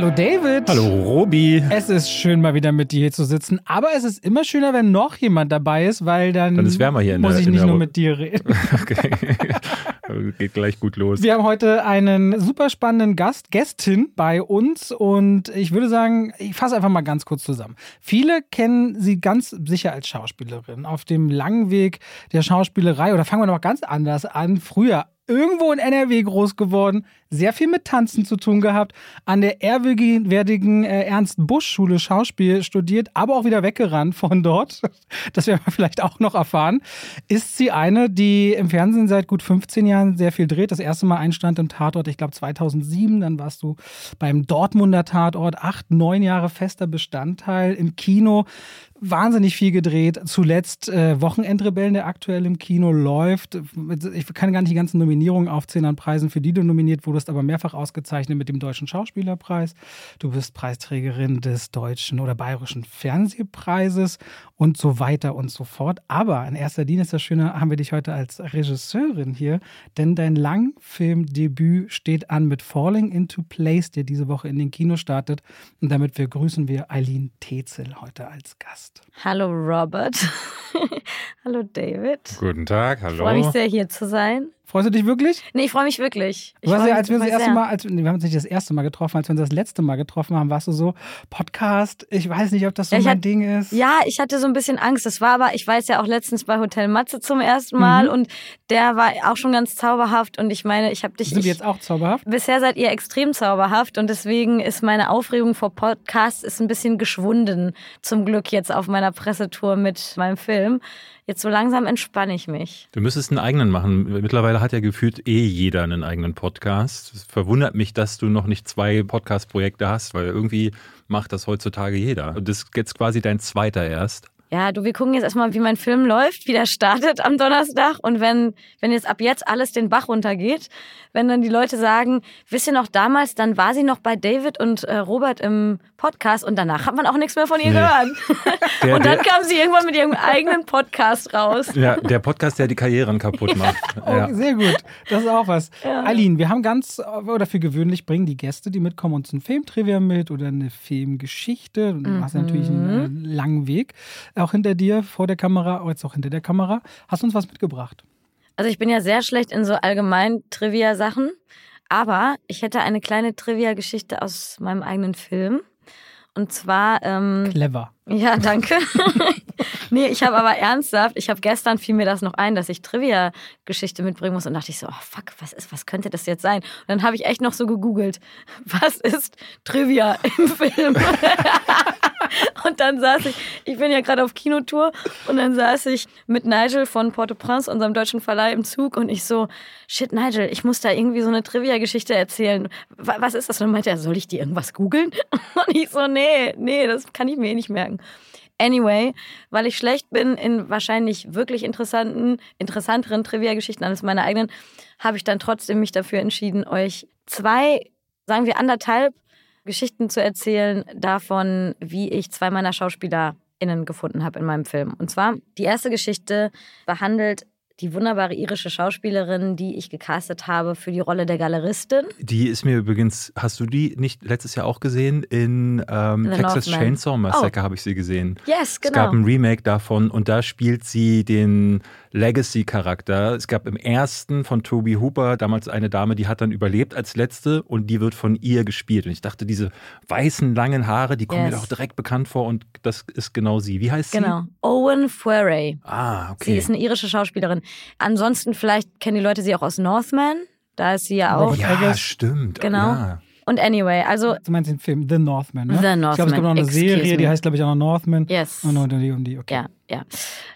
Hallo David. Hallo Robi. Es ist schön, mal wieder mit dir hier zu sitzen. Aber es ist immer schöner, wenn noch jemand dabei ist, weil dann, dann ist wärmer hier in muss der, ich nicht nur Ru- mit dir reden. Okay. Geht gleich gut los. Wir haben heute einen super spannenden Gast, Gästin bei uns und ich würde sagen, ich fasse einfach mal ganz kurz zusammen. Viele kennen sie ganz sicher als Schauspielerin auf dem langen Weg der Schauspielerei oder fangen wir noch ganz anders an. Früher irgendwo in NRW groß geworden, sehr viel mit Tanzen zu tun gehabt, an der ehrwürdigen äh, Ernst-Busch-Schule Schauspiel studiert, aber auch wieder weggerannt von dort. Das werden wir vielleicht auch noch erfahren. Ist sie eine, die im Fernsehen seit gut 15 Jahren sehr viel dreht. Das erste Mal einstand im Tatort, ich glaube 2007. Dann warst du beim Dortmunder Tatort acht, neun Jahre fester Bestandteil im Kino. Wahnsinnig viel gedreht. Zuletzt äh, Wochenendrebellen, der aktuell im Kino läuft. Ich kann gar nicht die ganzen Nominierungen aufzählen an Preisen, für die du nominiert wurdest, aber mehrfach ausgezeichnet mit dem Deutschen Schauspielerpreis. Du bist Preisträgerin des Deutschen oder Bayerischen Fernsehpreises und so weiter und so fort. Aber in erster Linie ist das Schöne, haben wir dich heute als Regisseurin hier, denn dein Langfilmdebüt steht an mit Falling into Place, der diese Woche in den Kino startet. Und damit begrüßen wir Eileen Tetzel heute als Gast. Hallo Robert. Hallo David. Guten Tag, Ich freue mich hallo. sehr, hier zu sein. Freust du dich wirklich? Nee, ich freue mich wirklich. Ich Du warst ja, als wir uns das erste sehr. Mal, als, nee, wir haben uns nicht das erste Mal getroffen, als wir uns das letzte Mal getroffen haben, warst du so, Podcast, ich weiß nicht, ob das so Ja, mein hatte- Ding ist. Ja, ich hatte so ein bisschen Angst. Das war aber, ich weiß ja auch letztens bei Hotel Matze zum ersten Mal Mhm. und der war auch schon ganz zauberhaft und ich meine, ich habe dich. Sind ich, wir jetzt auch zauberhaft? Bisher seid ihr extrem zauberhaft und deswegen ist meine Aufregung vor Podcasts ist ein bisschen geschwunden. Zum Glück jetzt auf meiner Pressetour mit meinem Film. Jetzt so langsam entspanne ich mich. Du müsstest einen eigenen machen. Mittlerweile hat ja gefühlt eh jeder einen eigenen Podcast. Es verwundert mich, dass du noch nicht zwei Podcast-Projekte hast, weil irgendwie macht das heutzutage jeder. Und das ist jetzt quasi dein zweiter erst. Ja, du, wir gucken jetzt erstmal, wie mein Film läuft, wie der startet am Donnerstag. Und wenn, wenn jetzt ab jetzt alles den Bach runtergeht, wenn dann die Leute sagen, wisst ihr noch damals, dann war sie noch bei David und äh, Robert im Podcast und danach hat man auch nichts mehr von ihr Nee. gehört. Der, und dann der, kam sie irgendwann mit ihrem eigenen Podcast raus. ja, der Podcast, der die Karrieren kaputt macht. Oh, Ja. Sehr gut, das ist auch was. Ja. Aline, wir haben ganz, oder für gewöhnlich bringen die Gäste, die mitkommen, uns ein Filmtrivia mit oder eine Filmgeschichte. Du hast ja natürlich einen langen Weg auch hinter dir, vor der Kamera, jetzt auch hinter der Kamera. Hast du uns was mitgebracht? Also ich bin ja sehr schlecht in so allgemein Trivia-Sachen, aber ich hätte eine kleine Trivia-Geschichte aus meinem eigenen Film. Und zwar ähm, Clever. Ja, danke. nee, ich habe aber ernsthaft, ich habe gestern fiel mir das noch ein, dass ich Trivia-Geschichte mitbringen muss und dachte ich so, oh fuck, was ist, was könnte das jetzt sein? Und dann habe ich echt noch so gegoogelt, was ist Trivia im Film? und dann saß ich, ich bin ja gerade auf Kinotour und dann saß ich mit Nigel von Port-au-Prince, unserem deutschen Verleih, im Zug und ich so, shit, Nigel, ich muss da irgendwie so eine Trivia-Geschichte erzählen. Wa- Was ist das? Und dann meinte er, soll ich dir irgendwas googeln? Und ich so, nee, nee, das kann ich mir eh nicht merken. Anyway, weil ich schlecht bin in wahrscheinlich wirklich interessanten, interessanteren Trivia-Geschichten als meine eigenen, habe ich dann trotzdem mich dafür entschieden, euch zwei, sagen wir anderthalb Geschichten zu erzählen davon, wie ich zwei meiner SchauspielerInnen gefunden habe in meinem Film. Und zwar, die erste Geschichte behandelt die wunderbare irische Schauspielerin, die ich gecastet habe für die Rolle der Galeristin. Die ist mir übrigens, hast du die nicht letztes Jahr auch gesehen? In ähm, Texas Northman. Chainsaw Massacre habe ich sie gesehen. Yes, Es genau. gab ein Remake davon und da spielt sie den Legacy-Charakter. Es gab im ersten von Toby Hooper damals eine Dame, die hat dann überlebt als letzte und die wird von ihr gespielt. Und ich dachte, diese weißen, langen Haare, die kommen mir Yes. doch direkt bekannt vor und das ist genau sie. Wie heißt sie? Genau. Owen Furay. Ah, Sie okay. ist eine irische Schauspielerin. Ansonsten vielleicht kennen die Leute sie auch aus Northman. Da ist sie ja auch. Ja, stimmt. Genau. Ja. Und anyway, also Du meinst den Film The Northman, ne? The Ich glaube, es Northman, gibt noch eine excuse Serie, die me. heißt, glaube ich, auch noch Northman. yes. Und, und die und die, okay. Ja, ja.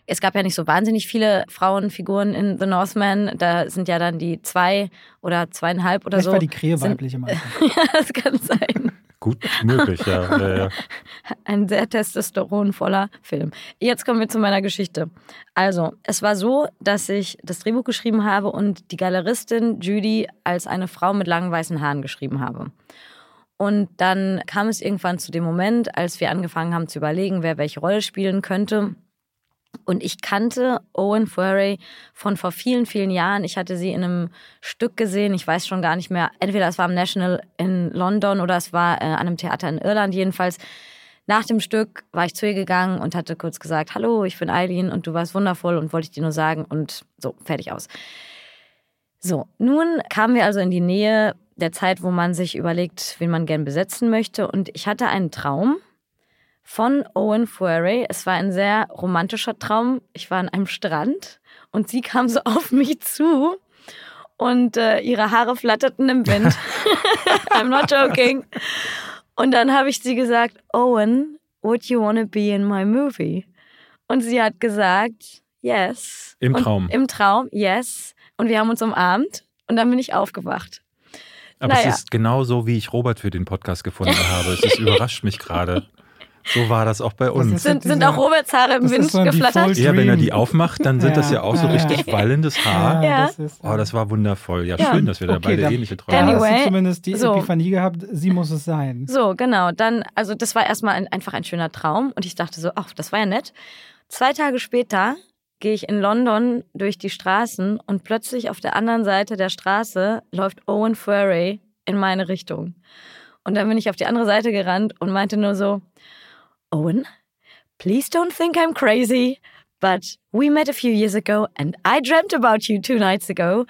Es gab ja nicht so wahnsinnig viele Frauenfiguren in The Northman. Da sind ja dann die zwei oder zweieinhalb oder Vielleicht so. war die Krähe weiblich ja, das kann sein. Gut möglich, ja. ja, ja. Ein sehr testosteronvoller Film. Jetzt kommen wir zu meiner Geschichte. Also, es war so, dass ich das Drehbuch geschrieben habe und die Galeristin Judy als eine Frau mit langen weißen Haaren geschrieben habe. Und dann kam es irgendwann zu dem Moment, als wir angefangen haben zu überlegen, wer welche Rolle spielen könnte. Und ich kannte Owen Furry von vor vielen, vielen Jahren. Ich hatte sie in einem Stück gesehen. Ich weiß schon gar nicht mehr. Entweder es war am National in London oder es war äh, an einem Theater in Irland. Jedenfalls nach dem Stück war ich zu ihr gegangen und hatte kurz gesagt, hallo, ich bin Eileen und du warst wundervoll und wollte ich dir nur sagen und so, fertig aus. So, nun kamen wir also in die Nähe der Zeit, wo man sich überlegt, wen man gern besetzen möchte und ich hatte einen Traum von Owen Fury. Es war ein sehr romantischer Traum. Ich war an einem Strand und sie kam so auf mich zu und äh, ihre Haare flatterten im Wind. I'm not joking. Und dann habe ich sie gesagt, Owen, would you want to be in my movie? Und sie hat gesagt, yes. Im und Traum. Im Traum, yes. Und wir haben uns umarmt und dann bin ich aufgewacht. Aber Naja. es ist genau so, wie ich Robert für den Podcast gefunden habe. Es überrascht mich gerade. So war das auch bei uns. Sind, sind auch Roberts Haare im Wind geflattert? Ja, wenn er die aufmacht, dann sind das ja auch so Ja, ja, richtig wallendes Haar. Ja. das ist, Oh, das war wundervoll. Ja, Ja. schön, dass wir da Okay, beide dann- ähnliche Träume Anyway, du zumindest die so. Epiphanie gehabt, sie muss es sein. So, genau. Dann, also das war erstmal ein, einfach ein schöner Traum und ich dachte so, ach, das war ja nett. Zwei Tage später gehe ich in London durch die Straßen und plötzlich auf der anderen Seite der Straße läuft Owen Furry in meine Richtung. Und dann bin ich auf die andere Seite gerannt und meinte nur so, Owen, please don't think I'm crazy, but we met a few years ago and I dreamt about you two nights ago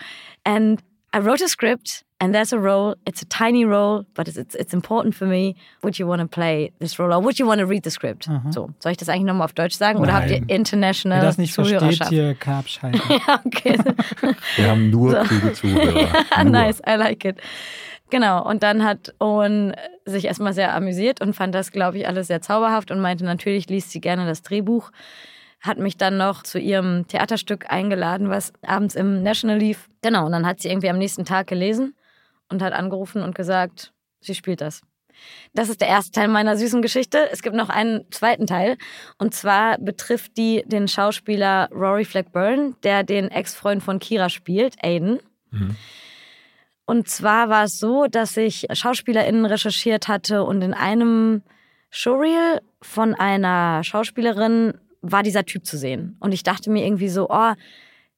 and I wrote a script and there's a role. It's a tiny role, but it's, it's, it's important for me. Would you want to play this role or would you want to read the script? Mhm. So, soll ich das eigentlich nochmal auf Deutsch sagen oder habt ihr Nein. international Wer das nicht versteht, Zuhörerschaft? hier kann. Ja, okay. Wir haben nur kluge Zuhörer. Nur. nice, I like it. Genau, und dann hat Owen sich erstmal sehr amüsiert und fand das, glaube ich, alles sehr zauberhaft und meinte, natürlich liest sie gerne das Drehbuch. Hat mich dann noch zu ihrem Theaterstück eingeladen, was abends im National lief. Genau, und dann hat sie irgendwie am nächsten Tag gelesen und hat angerufen und gesagt, sie spielt das. Das ist der erste Teil meiner süßen Geschichte. Es gibt noch einen zweiten Teil. Und zwar betrifft die den Schauspieler Rory Blackburn, der den Ex-Freund von Kira spielt, Aiden. Mhm. Und zwar war es so, dass ich SchauspielerInnen recherchiert hatte und in einem Showreel von einer Schauspielerin war dieser Typ zu sehen. Und ich dachte mir irgendwie so, oh,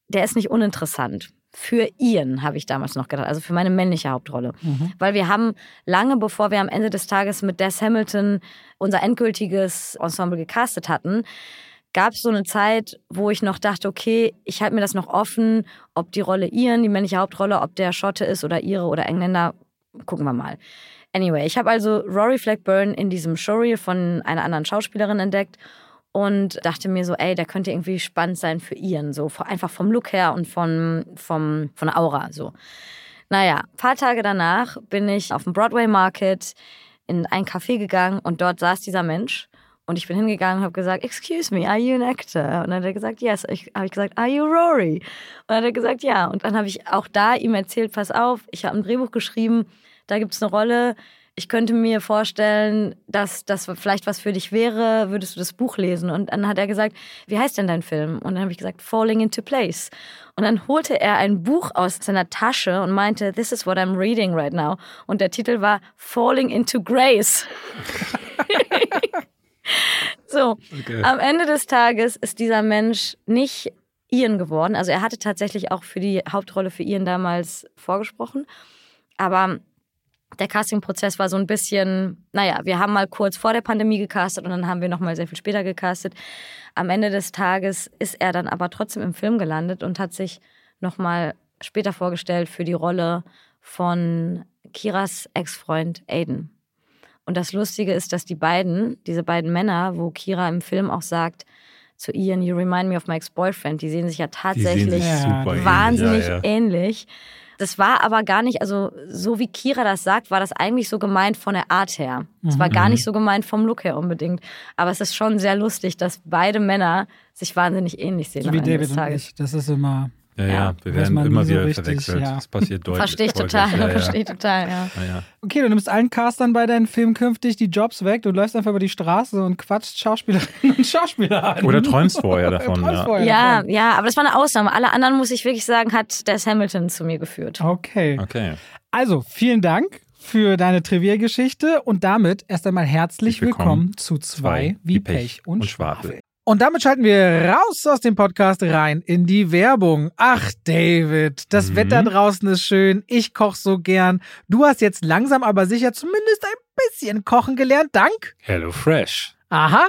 der ist nicht uninteressant. Für Ian habe ich damals noch gedacht, also für meine männliche Hauptrolle. Weil wir haben lange bevor wir am Ende des Tages mit Des Hamilton unser endgültiges Ensemble gecastet hatten, gab es so eine Zeit, wo ich noch dachte, okay, ich halte mir das noch offen, ob die Rolle Ian, die männliche Hauptrolle, ob der Schotte ist oder Ihre oder Engländer, gucken wir mal. Anyway, ich habe also Rory Blackburn in diesem Showreel von einer anderen Schauspielerin entdeckt und dachte mir so, ey, der könnte irgendwie spannend sein für Ian, so einfach vom Look her und von, vom, von der Aura, so. Naja, ein paar Tage danach bin ich auf dem Broadway Market in ein Café gegangen und dort saß dieser Mensch. Und ich bin hingegangen und habe gesagt, excuse me, are you an actor? Und dann hat er gesagt, yes. Ich habe ich gesagt, are you Rory? Und dann hat er gesagt, ja. Und dann habe ich auch da ihm erzählt, pass auf, ich habe ein Drehbuch geschrieben, da gibt es eine Rolle. Ich könnte mir vorstellen, dass das vielleicht was für dich wäre, würdest du das Buch lesen? Und dann hat er gesagt, wie heißt denn dein Film? Und dann habe ich gesagt, Falling into Place. Und dann holte er ein Buch aus seiner Tasche und meinte, this is what I'm reading right now. Und der Titel war Falling into Grace. so, Okay. am Ende des Tages ist dieser Mensch nicht Ian geworden. Also er hatte tatsächlich auch für die Hauptrolle für Ian damals vorgesprochen. Aber der Castingprozess war so ein bisschen, naja, wir haben mal kurz vor der Pandemie gecastet und dann haben wir nochmal sehr viel später gecastet. Am Ende des Tages ist er dann aber trotzdem im Film gelandet und hat sich nochmal später vorgestellt für die Rolle von Kiras Ex-Freund Aiden. Und das Lustige ist, dass die beiden, diese beiden Männer, wo Kira im Film auch sagt zu Ian, you remind me of my ex-boyfriend, die sehen sich ja tatsächlich sich super ähnlich. wahnsinnig Ja, ja. ähnlich. Das war aber gar nicht, also so wie Kira das sagt, war das eigentlich so gemeint von der Art her. Es war gar nicht so gemeint vom Look her unbedingt. Aber es ist schon sehr lustig, dass beide Männer sich wahnsinnig ähnlich sehen. So wie David und ich. Das ist immer. Ja, Ja. wir werden immer nie so wieder richtig, verwechselt. ja. Das passiert deutlich. Verstehe ich total, Ja, ja. verstehe ich total, ja. Ja, ja. Okay, du nimmst allen Castern bei deinen Filmen künftig die Jobs weg. Du läufst einfach über die Straße und quatscht Schauspielerinnen und Schauspieler an. Oder träumst vorher davon. Träumst ja. vorher Ja, davon. ja, aber das war eine Ausnahme. Alle anderen, muss ich wirklich sagen, hat Des Hamilton zu mir geführt. Okay. Okay. Also, vielen Dank für deine Trivia-Geschichte und damit erst einmal herzlich Willkommen willkommen, zu zwei wie Pech und, Schwafel. Schwafel. Und damit schalten wir raus aus dem Podcast rein in die Werbung. Ach, David, das Mhm. Wetter draußen ist schön. Ich koche so gern. Du hast jetzt langsam aber sicher zumindest ein bisschen kochen gelernt. Dank. Hello Fresh. Aha.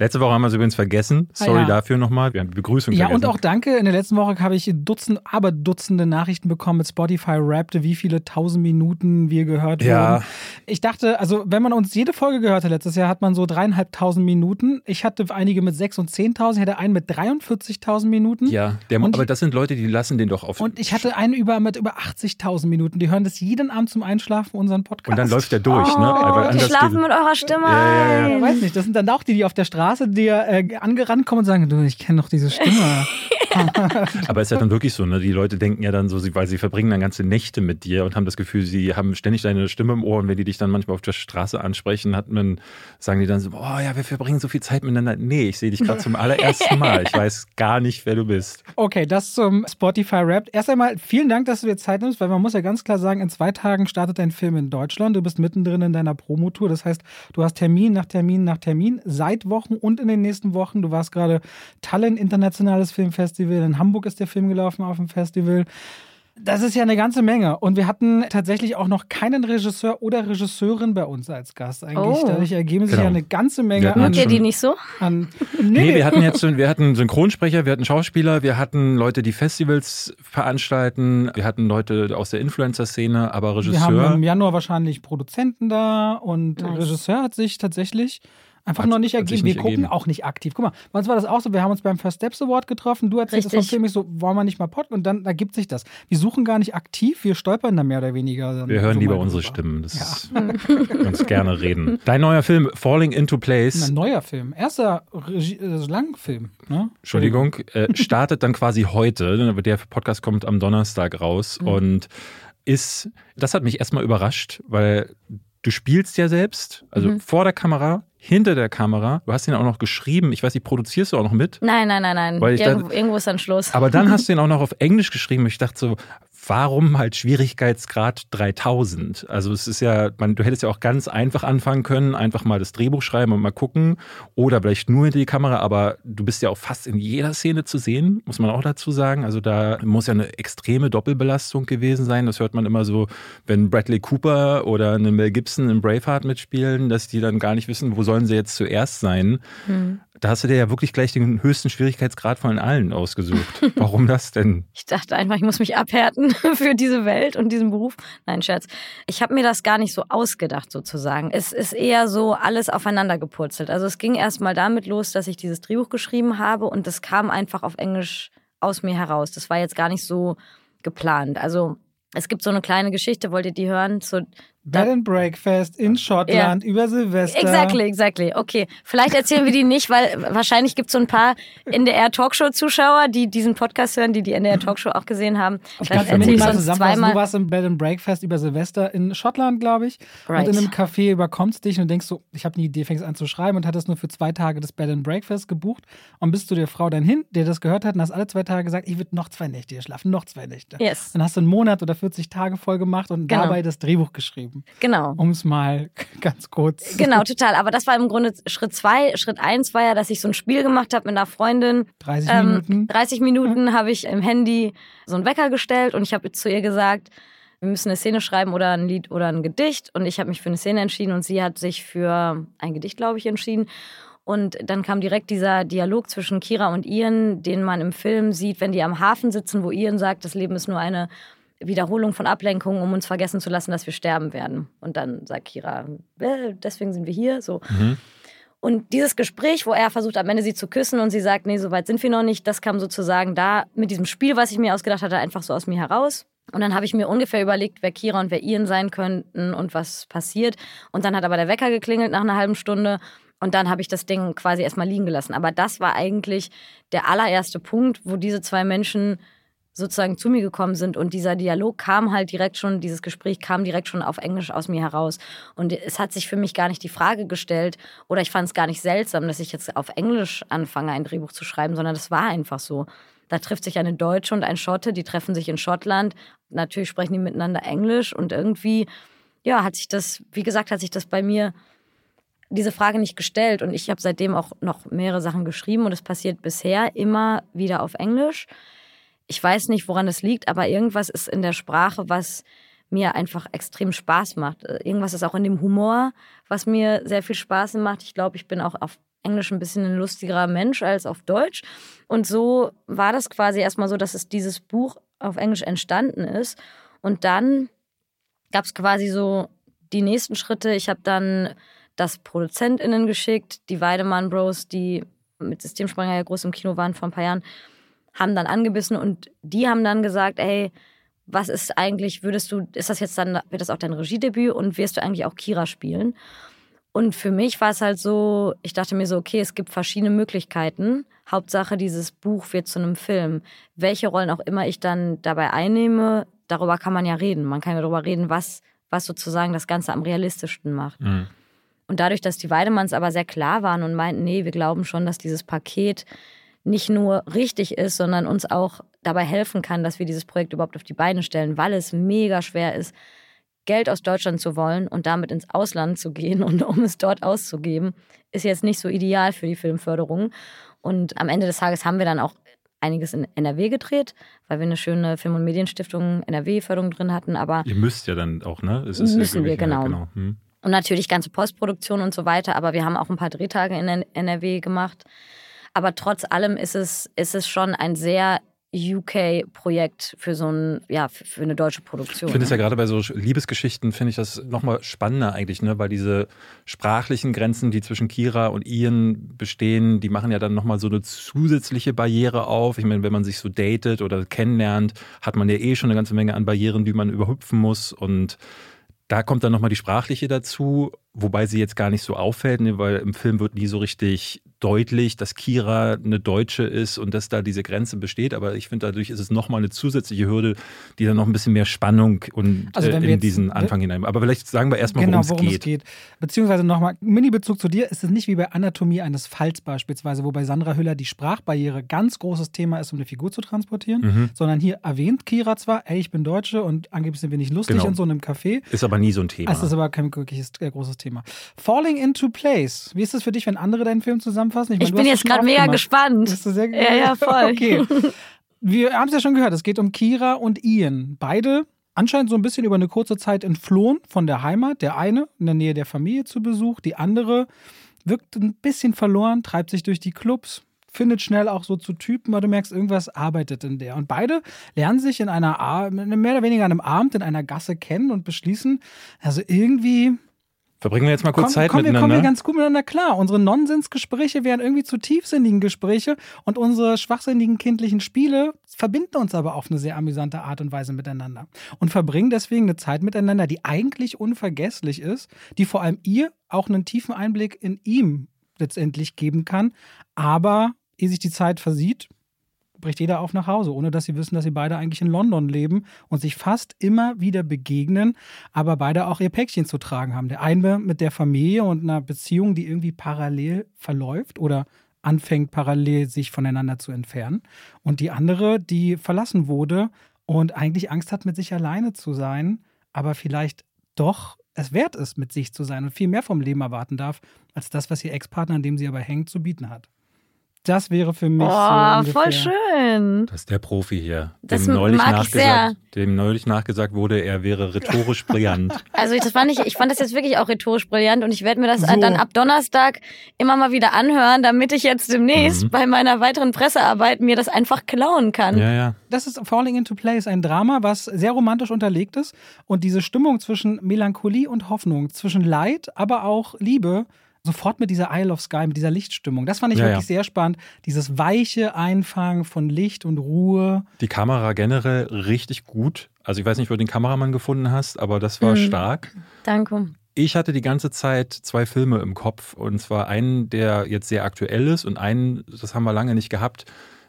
Letzte Woche haben wir es übrigens vergessen. Sorry Ah, ja. dafür nochmal. Wir haben die Begrüßung Ja, vergessen. und auch danke. In der letzten Woche habe ich Dutzend, aber Dutzende Nachrichten bekommen mit Spotify Rapped, wie viele tausend Minuten wir gehört Ja. wurden. Ich dachte, also wenn man uns jede Folge gehört hat letztes Jahr, hat man so dreieinhalbtausend Minuten. Ich hatte einige mit sechs und zehntausend, ich hatte einen mit 43.000 Minuten. Ja, der, Und aber ich- das sind Leute, die lassen den doch auf. Und ich hatte einen über, mit über 80.000 Minuten. Die hören das jeden Abend zum Einschlafen, unseren Podcast. Und dann läuft der durch, ne? Oh, Weil die schlafen geht- mit eurer Stimme. Ja, ja, ja. Ich weiß nicht, das sind dann auch die, die auf der Straße dir äh, angerannt kommen und sagen, du, ich kenne doch diese Stimme. Aber es ist ja dann wirklich so, ne? Die Leute denken ja dann so, weil sie verbringen dann ganze Nächte mit dir und haben das Gefühl, sie haben ständig deine Stimme im Ohr und wenn die dich dann manchmal auf der Straße ansprechen, hat man, sagen die dann so, oh ja, wir verbringen so viel Zeit miteinander. Nee, ich sehe dich gerade zum allerersten Mal. Ich weiß gar nicht, wer du bist. Okay, das zum Spotify Rap. Erst einmal vielen Dank, dass du dir Zeit nimmst, weil man muss ja ganz klar sagen, in zwei Tagen startet dein Film in Deutschland. Du bist mittendrin in deiner Promotour. Das heißt, du hast Termin nach Termin nach Termin seit Wochen und in den nächsten Wochen. Du warst gerade Tallinn Internationales Filmfestival. In Hamburg ist der Film gelaufen auf dem Festival. Das ist ja eine ganze Menge. Und wir hatten tatsächlich auch noch keinen Regisseur oder Regisseurin bei uns als Gast eigentlich. Oh. Dadurch ergeben sich Genau. ja eine ganze Menge an, Mögt ihr die nicht so? an. Nee, wir hatten jetzt, wir hatten Synchronsprecher, wir hatten Schauspieler, wir hatten Leute, die Festivals veranstalten, wir hatten Leute aus der Influencer-Szene, aber Wir haben Regisseur. im Januar wahrscheinlich Produzenten da und Nice. Regisseur hat sich tatsächlich einfach Hat- noch nicht ergeben. Wir nicht gucken ergeben. auch nicht aktiv. Guck mal, bei uns war das auch so, wir haben uns beim First Steps Award getroffen, du erzählst es vom. Film, ich so, wollen wir nicht mal podden und dann ergibt sich das. Wir suchen gar nicht aktiv, wir stolpern da mehr oder weniger. Wir hören so lieber unsere drüber. Stimmen. Das ist, wir uns gerne reden. Dein neuer Film, Falling into Place. Ein neuer Film, erster Regie, äh, Langfilm. Ne? Entschuldigung, äh, startet dann quasi heute. Der Podcast kommt am Donnerstag raus Mhm. und ist, das hat mich erstmal überrascht, weil du spielst ja selbst, also Mhm. vor der Kamera, hinter der Kamera. Du hast ihn auch noch geschrieben. Ich weiß nicht, produzierst du auch noch mit? Nein, nein, nein, nein. Weil ich irgendwo, irgendwo ist dann Schluss. Aber dann hast du ihn auch noch auf Englisch geschrieben. Ich dachte so, warum halt Schwierigkeitsgrad 3000? Also es ist ja, man, du hättest ja auch ganz einfach anfangen können, einfach mal das Drehbuch schreiben und mal gucken oder vielleicht nur hinter die Kamera, aber du bist ja auch fast in jeder Szene zu sehen, muss man auch dazu sagen. Also da muss ja eine extreme Doppelbelastung gewesen sein. Das hört man immer so, wenn Bradley Cooper oder eine Mel Gibson in Braveheart mitspielen, dass die dann gar nicht wissen, wo sollen sie jetzt zuerst sein. Da hast du dir ja wirklich gleich den höchsten Schwierigkeitsgrad von allen ausgesucht. Warum das denn? Ich dachte einfach, ich muss mich abhärten für diese Welt und diesen Beruf. Nein, Scherz. Ich habe mir das gar nicht so ausgedacht, sozusagen. Es ist eher so alles aufeinander gepurzelt. Also es ging erst mal damit los, dass ich dieses Drehbuch geschrieben habe und das kam einfach auf Englisch aus mir heraus. Das war jetzt gar nicht so geplant. Also es gibt so eine kleine Geschichte, wollt ihr die hören? Zu, Bed and Breakfast in Schottland über Silvester. Exactly, exactly. Okay, vielleicht erzählen wir die nicht, weil wahrscheinlich gibt es so ein paar NDR-Talkshow-Zuschauer, die diesen Podcast hören, die die NDR-Talkshow auch gesehen haben. Ich kann es mal zusammenfassen. Du warst im Bed and Breakfast über Silvester in Schottland, glaube ich. Right. Und in einem Café überkommst dich und denkst so, ich habe eine Idee, fängst an zu schreiben und hattest nur für zwei Tage das Bed and Breakfast gebucht und bist du der Frau dann hin, der das gehört hat und hast alle zwei Tage gesagt, ich würde noch zwei Nächte hier schlafen, noch zwei Nächte. Yes. Dann hast du einen Monat oder 40 Tage voll gemacht und genau. dabei das Drehbuch geschrieben. Genau. Um es mal ganz kurz. Genau, total. Aber das war im Grunde Schritt zwei. Schritt eins war ja, dass ich so ein Spiel gemacht habe mit einer Freundin. 30 ähm, Minuten. 30 Minuten habe ich im Handy so einen Wecker gestellt und ich habe zu ihr gesagt, wir müssen eine Szene schreiben oder ein Lied oder ein Gedicht. Und ich habe mich für eine Szene entschieden und sie hat sich für ein Gedicht, glaube ich, entschieden. Und dann kam direkt dieser Dialog zwischen Kira und Ian, den man im Film sieht, wenn die am Hafen sitzen, wo Ian sagt, das Leben ist nur eine Wiederholung von Ablenkungen, um uns vergessen zu lassen, dass wir sterben werden. Und dann sagt Kira, äh, deswegen sind wir hier. So. Mhm. Und dieses Gespräch, wo er versucht, am Ende sie zu küssen und sie sagt, nee, so weit sind wir noch nicht, das kam sozusagen da mit diesem Spiel, was ich mir ausgedacht hatte, einfach so aus mir heraus. Und dann habe ich mir ungefähr überlegt, wer Kira und wer Ian sein könnten und was passiert. Und dann hat aber der Wecker geklingelt nach einer halben Stunde. Und dann habe ich das Ding quasi erstmal liegen gelassen. Aber das war eigentlich der allererste Punkt, wo diese zwei Menschen sozusagen zu mir gekommen sind und dieser Dialog kam halt direkt schon, dieses Gespräch kam direkt schon auf Englisch aus mir heraus. Und es hat sich für mich gar nicht die Frage gestellt oder ich fand es gar nicht seltsam, dass ich jetzt auf Englisch anfange, ein Drehbuch zu schreiben, sondern das war einfach so. Da trifft sich eine Deutsche und ein Schotte, die treffen sich in Schottland. Natürlich sprechen die miteinander Englisch und irgendwie, ja, hat sich das, wie gesagt, hat sich das bei mir diese Frage nicht gestellt und ich habe seitdem auch noch mehrere Sachen geschrieben und es passiert bisher immer wieder auf Englisch ich weiß nicht, woran es liegt, aber irgendwas ist in der Sprache, was mir einfach extrem Spaß macht. Irgendwas ist auch in dem Humor, was mir sehr viel Spaß macht. Ich glaube, ich bin auch auf Englisch ein bisschen ein lustigerer Mensch als auf Deutsch. Und so war das quasi erstmal so, dass es dieses Buch auf Englisch entstanden ist. Und dann gab es quasi so die nächsten Schritte. Ich habe dann das ProduzentInnen geschickt, die Weidemann Bros, die mit Systemsprenger ja groß im Kino waren vor ein paar Jahren haben dann angebissen und die haben dann gesagt, ey, was ist eigentlich, würdest du, ist das jetzt dann, wird das auch dein Regiedebüt und wirst du eigentlich auch Kira spielen? Und für mich war es halt so, ich dachte mir so, okay, es gibt verschiedene Möglichkeiten. Hauptsache, dieses Buch wird zu einem Film. Welche Rollen auch immer ich dann dabei einnehme, darüber kann man ja reden. Man kann ja darüber reden, was, was sozusagen das Ganze am realistischsten macht. Mhm. Und dadurch, dass die Weidemanns aber sehr klar waren und meinten, nee, wir glauben schon, dass dieses Paket nicht nur richtig ist, sondern uns auch dabei helfen kann, dass wir dieses Projekt überhaupt auf die Beine stellen, weil es mega schwer ist, Geld aus Deutschland zu wollen und damit ins Ausland zu gehen und um es dort auszugeben, ist jetzt nicht so ideal für die Filmförderung. Und am Ende des Tages haben wir dann auch einiges in NRW gedreht, weil wir eine schöne Film- und Medienstiftung NRW-Förderung drin hatten. Aber ihr müsst ja dann auch, ne? Es ist müssen wir genau. Ja, genau. Hm. Und natürlich ganze Postproduktion und so weiter. Aber wir haben auch ein paar Drehtage in NRW gemacht. Aber trotz allem ist es, ist es schon ein sehr UK-Projekt für so ein, ja, für eine deutsche Produktion. Ich finde es ja gerade bei so Liebesgeschichten, finde ich das nochmal spannender eigentlich, ne? weil diese sprachlichen Grenzen, die zwischen Kira und Ian bestehen, die machen ja dann nochmal so eine zusätzliche Barriere auf. Ich meine, wenn man sich so datet oder kennenlernt, hat man ja eh schon eine ganze Menge an Barrieren, die man überhüpfen muss und da kommt dann nochmal die sprachliche dazu, wobei sie jetzt gar nicht so auffällt, ne, weil im Film wird nie so richtig deutlich, dass Kira eine Deutsche ist und dass da diese Grenze besteht. Aber ich finde, dadurch ist es nochmal eine zusätzliche Hürde, die dann noch ein bisschen mehr Spannung und also äh, in jetzt, diesen Anfang hinein. Aber vielleicht sagen wir erstmal, genau, worum, es geht. geht. Beziehungsweise nochmal, Mini-Bezug zu dir, ist es nicht wie bei Anatomie eines Falls beispielsweise, wo bei Sandra Hüller die Sprachbarriere ganz großes Thema ist, um eine Figur zu transportieren, mhm. sondern hier erwähnt Kira zwar, ey, ich bin Deutsche und angeblich sind wir nicht lustig genau. und so in einem Café. Ist aber nie so ein Thema. Es ist aber kein wirkliches äh, großes Thema. Falling into Place. Wie ist es für dich, wenn andere deinen Film zusammenfassen? Ich, mein, ich bin jetzt gerade mega gespannt. Bist du sehr ja, ja, voll. Okay. Wir haben es ja schon gehört, es geht um Kira und Ian. Beide anscheinend so ein bisschen über eine kurze Zeit entflohen von der Heimat. Der eine in der Nähe der Familie zu Besuch, die andere wirkt ein bisschen verloren, treibt sich durch die Clubs, findet schnell auch so zu Typen, aber du merkst, irgendwas arbeitet in der. Und beide lernen sich in einer, mehr oder weniger an einem Abend in einer Gasse kennen und beschließen, also irgendwie Verbringen wir jetzt mal kurz Komm, Zeit komm, wir miteinander. kommen wir ganz gut miteinander klar. Unsere Nonsensgespräche wären irgendwie zu tiefsinnigen Gespräche und unsere schwachsinnigen kindlichen Spiele verbinden uns aber auf eine sehr amüsante Art und Weise miteinander und verbringen deswegen eine Zeit miteinander, die eigentlich unvergesslich ist, die vor allem ihr auch einen tiefen Einblick in ihm letztendlich geben kann. Aber ehe sich die Zeit versieht, bricht jeder auf nach Hause, ohne dass sie wissen, dass sie beide eigentlich in London leben und sich fast immer wieder begegnen, aber beide auch ihr Päckchen zu tragen haben. Der eine mit der Familie und einer Beziehung, die irgendwie parallel verläuft oder anfängt parallel sich voneinander zu entfernen. Und die andere, die verlassen wurde und eigentlich Angst hat, mit sich alleine zu sein, aber vielleicht doch es wert ist, mit sich zu sein und viel mehr vom Leben erwarten darf, als das, was ihr Ex-Partner, an dem sie aber hängt, zu bieten hat. Das wäre für mich so Oh, ungefähr. voll schön. Das ist der Profi hier. Das dem neulich, mag ich sehr. nachgesagt, dem neulich nachgesagt wurde, er wäre rhetorisch brillant. Also ich, das fand ich, ich fand das jetzt wirklich auch rhetorisch brillant und ich werde mir das So. dann ab Donnerstag immer mal wieder anhören, damit ich jetzt demnächst Mhm. bei meiner weiteren Pressearbeit mir das einfach klauen kann. ja, ja. Das ist Falling into Place, ein Drama, was sehr romantisch unterlegt ist. Und diese Stimmung zwischen Melancholie und Hoffnung, zwischen Leid, aber auch Liebe, sofort mit dieser Isle of Sky, mit dieser Lichtstimmung. Das fand ich Ja, wirklich ja. sehr spannend. Dieses weiche Einfangen von Licht und Ruhe. Die Kamera generell richtig gut. Also ich weiß nicht, wo du den Kameramann gefunden hast, aber das war Mhm. stark. Danke. Ich hatte die ganze Zeit zwei Filme im Kopf. Und zwar einen, der jetzt sehr aktuell ist und einen, das haben wir lange nicht gehabt,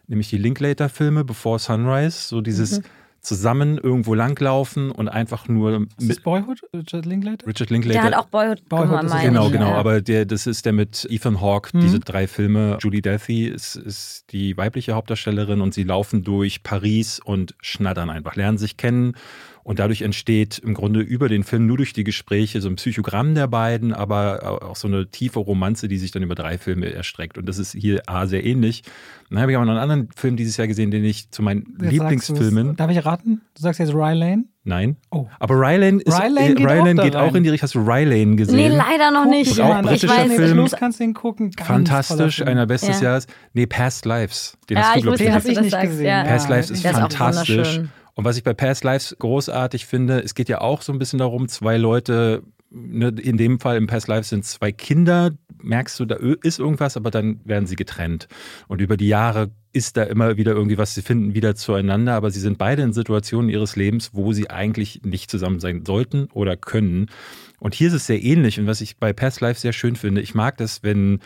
nämlich die Linklater-Filme Before Sunrise. So dieses Mhm. Zusammen irgendwo langlaufen und einfach nur Ist das mit Boyhood? Richard Linklater? Richard Linklater. Der hat auch Boyhood, Boyhood gemacht, Genau, genau. Ja. Aber der, das ist der mit Ethan Hawke, Mhm. diese drei Filme. Julie Delphi ist, ist die weibliche Hauptdarstellerin und sie laufen durch Paris und schnattern einfach, lernen sich kennen. Und dadurch entsteht im Grunde über den Film nur durch die Gespräche so ein Psychogramm der beiden, aber auch so eine tiefe Romanze, die sich dann über drei Filme erstreckt. Und das ist hier A sehr ähnlich. Dann habe ich aber noch einen anderen Film dieses Jahr gesehen, den ich zu meinen Jetzt Lieblingsfilmen. Darf ich raten? Du sagst jetzt Rylane? Nein. Oh. Aber Rylane, ist, Rylane geht Rylane auch geht auch in die Richtung. Hast du Rylane gesehen? Nee, leider noch Guck nicht. Auch britischer ich weiß, Film. Lust kannst du ihn gucken. Ganz Fantastisch, einer Best des Ja. Jahres. Nee, Past Lives. Den Ja, hast du, glaube ich, nicht sagst. gesehen. Ja. Past Lives ist ist auch fantastisch. Und was ich bei Past Lives großartig finde, es geht ja auch so ein bisschen darum, zwei Leute, ne, in dem Fall im Past Lives sind zwei Kinder, merkst du, da ist irgendwas, aber dann werden sie getrennt. Und über die Jahre ist da immer wieder irgendwie was, sie finden wieder zueinander, aber sie sind beide in Situationen ihres Lebens, wo sie eigentlich nicht zusammen sein sollten oder können. Und hier ist es sehr ähnlich. Und was ich bei Past Lives sehr schön finde, ich mag das, wenn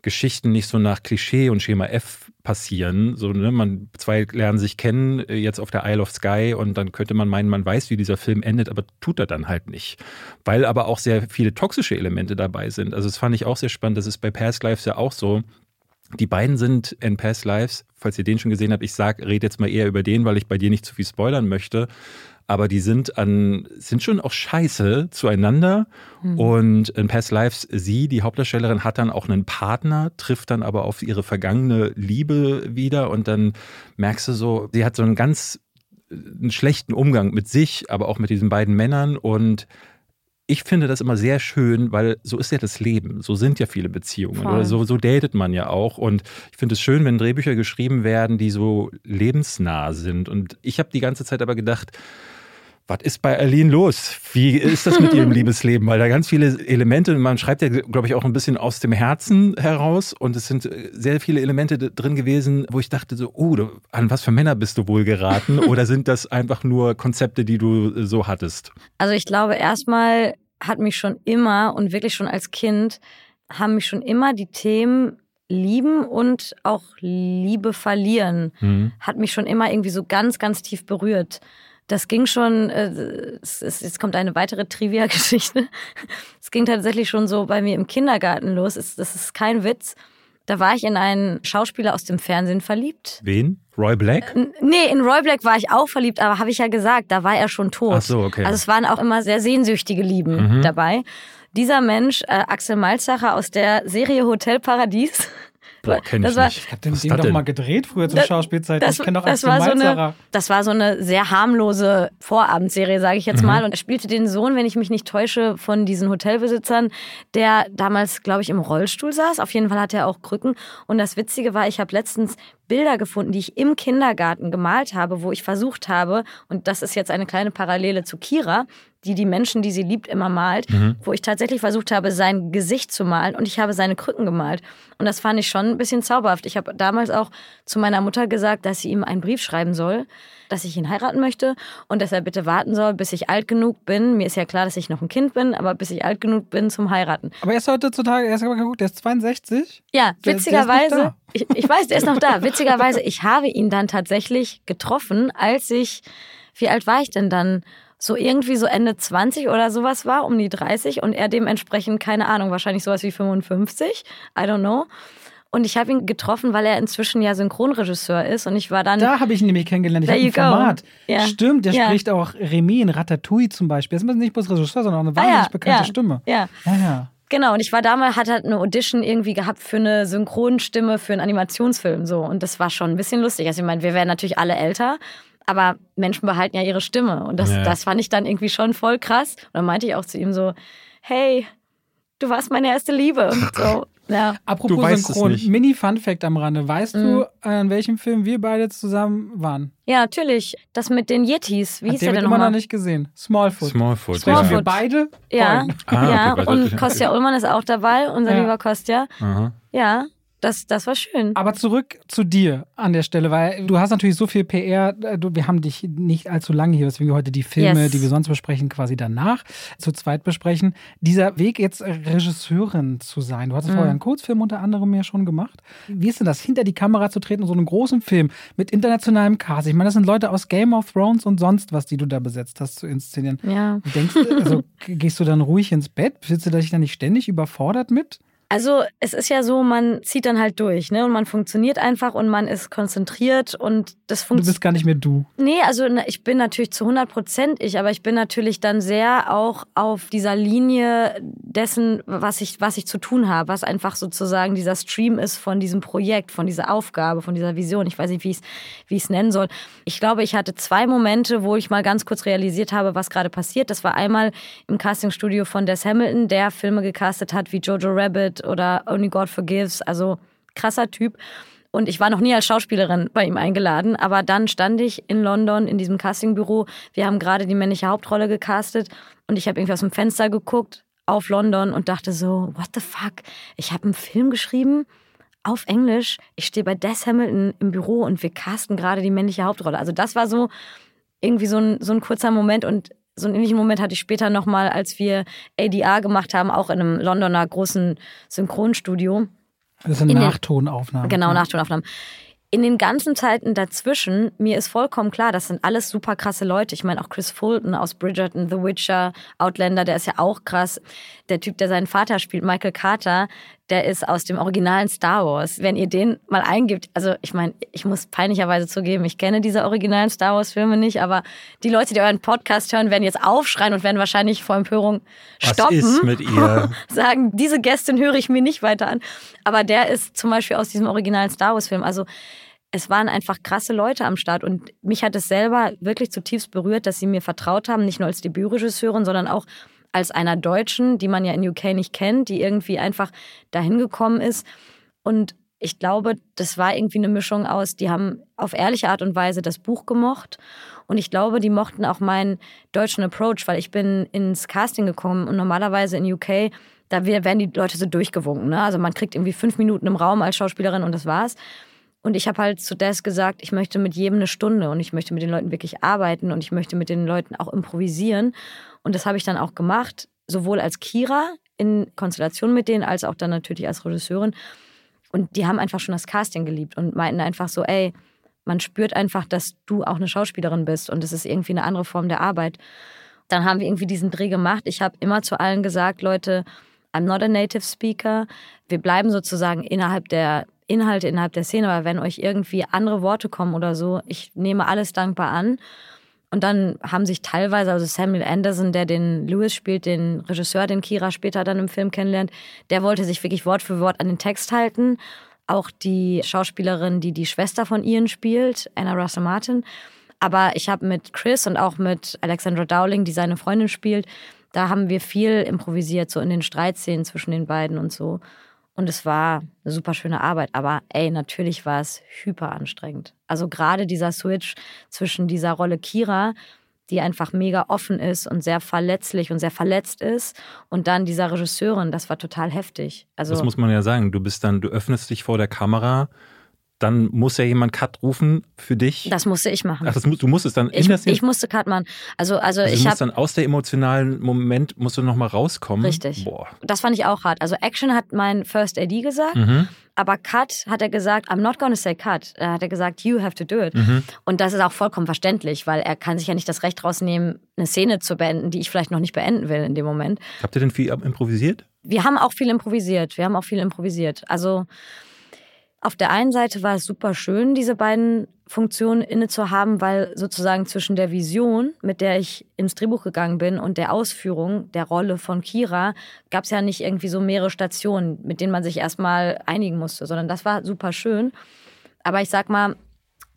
Geschichten nicht so nach Klischee und Schema F passieren. So, ne, man, zwei lernen sich kennen, äh, jetzt auf der Isle of Sky und dann könnte man meinen, man weiß, wie dieser Film endet, aber tut er dann halt nicht. Weil aber auch sehr viele toxische Elemente dabei sind. Also das fand ich auch sehr spannend. Das ist bei Past Lives ja auch so. Die beiden sind in Past Lives, falls ihr den schon gesehen habt, ich sag, rede jetzt mal eher über den, weil ich bei dir nicht zu viel spoilern möchte. Aber die sind an, sind schon auch scheiße zueinander. Und in Past Lives, sie, die Hauptdarstellerin, hat dann auch einen Partner, trifft dann aber auf ihre vergangene Liebe wieder. Und dann merkst du so, sie hat so einen ganz äh, einen schlechten Umgang mit sich, aber auch mit diesen beiden Männern. Und ich finde das immer sehr schön, weil so ist ja das Leben. So sind ja viele Beziehungen. Voll. Oder so, so datet man ja auch. Und ich finde es schön, wenn Drehbücher geschrieben werden, die so lebensnah sind. Und ich habe die ganze Zeit aber gedacht, was ist bei Aline los? Wie ist das mit ihrem Liebesleben? Weil da ganz viele Elemente, man schreibt ja, glaube ich, auch ein bisschen aus dem Herzen heraus und es sind äh, sehr viele Elemente drin gewesen, wo ich dachte so, oh, du, an was für Männer bist du wohl geraten? Oder sind das einfach nur Konzepte, die du äh, so hattest? Also ich glaube, erstmal hat mich schon immer und wirklich schon als Kind haben mich schon immer die Themen lieben und auch Liebe verlieren Hm. hat mich schon immer irgendwie so ganz, ganz tief berührt. Das ging schon, äh, es ist, jetzt kommt eine weitere Trivia-Geschichte. Es ging tatsächlich schon so bei mir im Kindergarten los. Es, das ist kein Witz. Da war ich in einen Schauspieler aus dem Fernsehen verliebt. Wen? Roy Black? N- Nee, in Roy Black war ich auch verliebt, aber habe ich ja gesagt, da war er schon tot. Ach so, okay. Also es waren auch immer sehr sehnsüchtige Lieben Mhm. dabei. Dieser Mensch, äh, Axel Malzacher aus der Serie Hotel Paradies. Boah, kenn das ich war, nicht. Ich habe den das doch denn? mal gedreht früher zur Das- Schauspielzeit. Das, ich kenne doch das, war so eine, das war so eine sehr harmlose Vorabendserie, sage ich Mhm. jetzt mal. Und er spielte den Sohn, wenn ich mich nicht täusche, von diesen Hotelbesitzern, der damals, glaube ich, im Rollstuhl saß. Auf jeden Fall hatte er auch Krücken. Und das Witzige war, ich habe letztens Bilder gefunden, die ich im Kindergarten gemalt habe, wo ich versucht habe, und das ist jetzt eine kleine Parallele zu Kira, die die Menschen, die sie liebt, immer malt, mhm. wo ich tatsächlich versucht habe, sein Gesicht zu malen und ich habe seine Krücken gemalt. Und das fand ich schon ein bisschen zauberhaft. Ich habe damals auch zu meiner Mutter gesagt, dass sie ihm einen Brief schreiben soll, dass ich ihn heiraten möchte und dass er bitte warten soll, bis ich alt genug bin. Mir ist ja klar, dass ich noch ein Kind bin, aber bis ich alt genug bin zum Heiraten. Aber er ist heutzutage, er ist aber geguckt, der ist 62. Ja, witzigerweise, ich, ich weiß, der ist noch da. Witzigerweise, ich habe ihn dann tatsächlich getroffen, als ich, wie alt war ich denn dann? So irgendwie so Ende 20 oder sowas war, um die 30 und er dementsprechend, keine Ahnung, wahrscheinlich sowas wie 55, I don't know. Und ich habe ihn getroffen, weil er inzwischen ja Synchronregisseur ist und ich war dann. Da habe ich ihn nämlich kennengelernt. Ich habe ein Format. Ja. Stimmt, der ja. spricht auch Remy in Ratatouille zum Beispiel. Das ist nicht bloß Regisseur, sondern auch eine wahnsinnig ah, ja. bekannte Stimme. Ja. ja, ja. Genau, und ich war damals, hatte halt eine Audition irgendwie gehabt für eine Synchronstimme für einen Animationsfilm so. Und das war schon ein bisschen lustig. Also ich meine, wir werden natürlich alle älter aber Menschen behalten ja ihre Stimme. Und das, ja. das fand ich dann irgendwie schon voll krass. Und dann meinte ich auch zu ihm so, hey, du warst meine erste Liebe. So, ja. Apropos Synchron, Mini-Fun-Fact am Rande. Weißt mhm. du, an welchem Film wir beide zusammen waren? Ja, natürlich. Das mit den Yetis. Wie Hat hieß der denn nochmal? immer noch nicht gesehen. Smallfoot. Smallfoot. Smallfoot. Ja. Wir beide? Ja. Ah, ja. Okay, und Kostja Ullmann ist auch dabei, unser ja. lieber Kostja. Aha. Ja. Das, das war schön. Aber zurück zu dir an der Stelle, weil du hast natürlich so viel PR. Äh, du, wir haben dich nicht allzu lange hier, deswegen wir heute die Filme, yes. die wir sonst besprechen, quasi danach zu zweit besprechen. Dieser Weg jetzt Regisseurin zu sein. Du hast mhm. vorher einen Kurzfilm unter anderem ja schon gemacht. Wie ist denn das, hinter die Kamera zu treten und so einen großen Film mit internationalem Cast? Ich meine, das sind Leute aus Game of Thrones und sonst was, die du da besetzt hast zu inszenieren. Ja. Denkst du, also gehst du dann ruhig ins Bett? Fühlst du dich da nicht ständig überfordert mit? Also es ist ja so, man zieht dann halt durch, ne? Und man funktioniert einfach und man ist konzentriert und das funktioniert. Du bist gar nicht mehr du. Nee, also ich bin natürlich zu 100 Prozent ich, aber ich bin natürlich dann sehr auch auf dieser Linie dessen, was ich, was ich zu tun habe, was einfach sozusagen dieser Stream ist von diesem Projekt, von dieser Aufgabe, von dieser Vision. Ich weiß nicht, wie ich es wie ich's nennen soll. Ich glaube, ich hatte zwei Momente, wo ich mal ganz kurz realisiert habe, was gerade passiert. Das war einmal im Castingstudio von Des Hamilton, der Filme gecastet hat wie Jojo Rabbit oder Only God Forgives. Also krasser Typ. Und ich war noch nie als Schauspielerin bei ihm eingeladen, aber dann stand ich in London in diesem Castingbüro. Wir haben gerade die männliche Hauptrolle gecastet und ich habe irgendwie aus dem Fenster geguckt auf London und dachte so, what the fuck? Ich habe einen Film geschrieben auf Englisch. Ich stehe bei Des Hamilton im Büro und wir casten gerade die männliche Hauptrolle. Also das war so irgendwie so ein, so ein kurzer Moment und so einen ähnlichen Moment hatte ich später nochmal, als wir ADR gemacht haben, auch in einem Londoner großen Synchronstudio. Das sind Nachtonaufnahmen. Genau, ja. Nachtonaufnahmen in den ganzen Zeiten dazwischen, mir ist vollkommen klar, das sind alles super krasse Leute. Ich meine, auch Chris Fulton aus Bridgerton, The Witcher, Outlander, der ist ja auch krass. Der Typ, der seinen Vater spielt, Michael Carter, der ist aus dem originalen Star Wars. Wenn ihr den mal eingibt, also ich meine, ich muss peinlicherweise zugeben, ich kenne diese originalen Star Wars Filme nicht, aber die Leute, die euren Podcast hören, werden jetzt aufschreien und werden wahrscheinlich vor Empörung stoppen. Was ist mit ihr? sagen, diese Gästin höre ich mir nicht weiter an. Aber der ist zum Beispiel aus diesem originalen Star Wars Film. Also es waren einfach krasse Leute am Start und mich hat es selber wirklich zutiefst berührt, dass sie mir vertraut haben, nicht nur als Debütregisseurin, sondern auch als einer Deutschen, die man ja in UK nicht kennt, die irgendwie einfach dahin gekommen ist. Und ich glaube, das war irgendwie eine Mischung aus, die haben auf ehrliche Art und Weise das Buch gemocht. Und ich glaube, die mochten auch meinen deutschen Approach, weil ich bin ins Casting gekommen und normalerweise in UK, da werden die Leute so durchgewunken. Ne? Also man kriegt irgendwie fünf Minuten im Raum als Schauspielerin und das war's. Und ich habe halt zu Des gesagt, ich möchte mit jedem eine Stunde und ich möchte mit den Leuten wirklich arbeiten und ich möchte mit den Leuten auch improvisieren. Und das habe ich dann auch gemacht, sowohl als Kira in Konstellation mit denen, als auch dann natürlich als Regisseurin. Und die haben einfach schon das Casting geliebt und meinten einfach so, ey, man spürt einfach, dass du auch eine Schauspielerin bist und es ist irgendwie eine andere Form der Arbeit. Dann haben wir irgendwie diesen Dreh gemacht. Ich habe immer zu allen gesagt, Leute, I'm not a native speaker. Wir bleiben sozusagen innerhalb der Inhalte innerhalb der Szene, aber wenn euch irgendwie andere Worte kommen oder so, ich nehme alles dankbar an. Und dann haben sich teilweise, also Samuel Anderson, der den Lewis spielt, den Regisseur, den Kira später dann im Film kennenlernt, der wollte sich wirklich Wort für Wort an den Text halten. Auch die Schauspielerin, die die Schwester von Ian spielt, Anna Russell Martin. Aber ich habe mit Chris und auch mit Alexandra Dowling, die seine Freundin spielt, da haben wir viel improvisiert, so in den Streitszenen zwischen den beiden und so. Und es war eine super schöne Arbeit. Aber ey, natürlich war es hyper anstrengend. Also gerade dieser Switch zwischen dieser Rolle Kira, die einfach mega offen ist und sehr verletzlich und sehr verletzt ist. Und dann dieser Regisseurin, das war total heftig. Also, das muss man ja sagen. Du bist dann, du öffnest dich vor der Kamera, dann muss ja jemand Cut rufen für dich. Das musste ich machen. Ach, das, du musstest dann in ich, das ich musste Cut machen. Also, also, also ich habe dann aus der emotionalen Moment musst du nochmal rauskommen. Richtig. Boah. Das fand ich auch hart. Also Action hat mein First AD gesagt, Mhm. aber Cut hat er gesagt, I'm not gonna say Cut. Da hat er gesagt, you have to do it. Mhm. Und das ist auch vollkommen verständlich, weil er kann sich ja nicht das Recht rausnehmen, eine Szene zu beenden, die ich vielleicht noch nicht beenden will in dem Moment. Habt ihr denn viel improvisiert? Wir haben auch viel improvisiert. Wir haben auch viel improvisiert. Also auf der einen Seite war es super schön, diese beiden Funktionen inne zu haben, weil sozusagen zwischen der Vision, mit der ich ins Drehbuch gegangen bin, und der Ausführung der Rolle von Kira gab es ja nicht irgendwie so mehrere Stationen, mit denen man sich erstmal einigen musste, sondern das war super schön. Aber ich sag mal,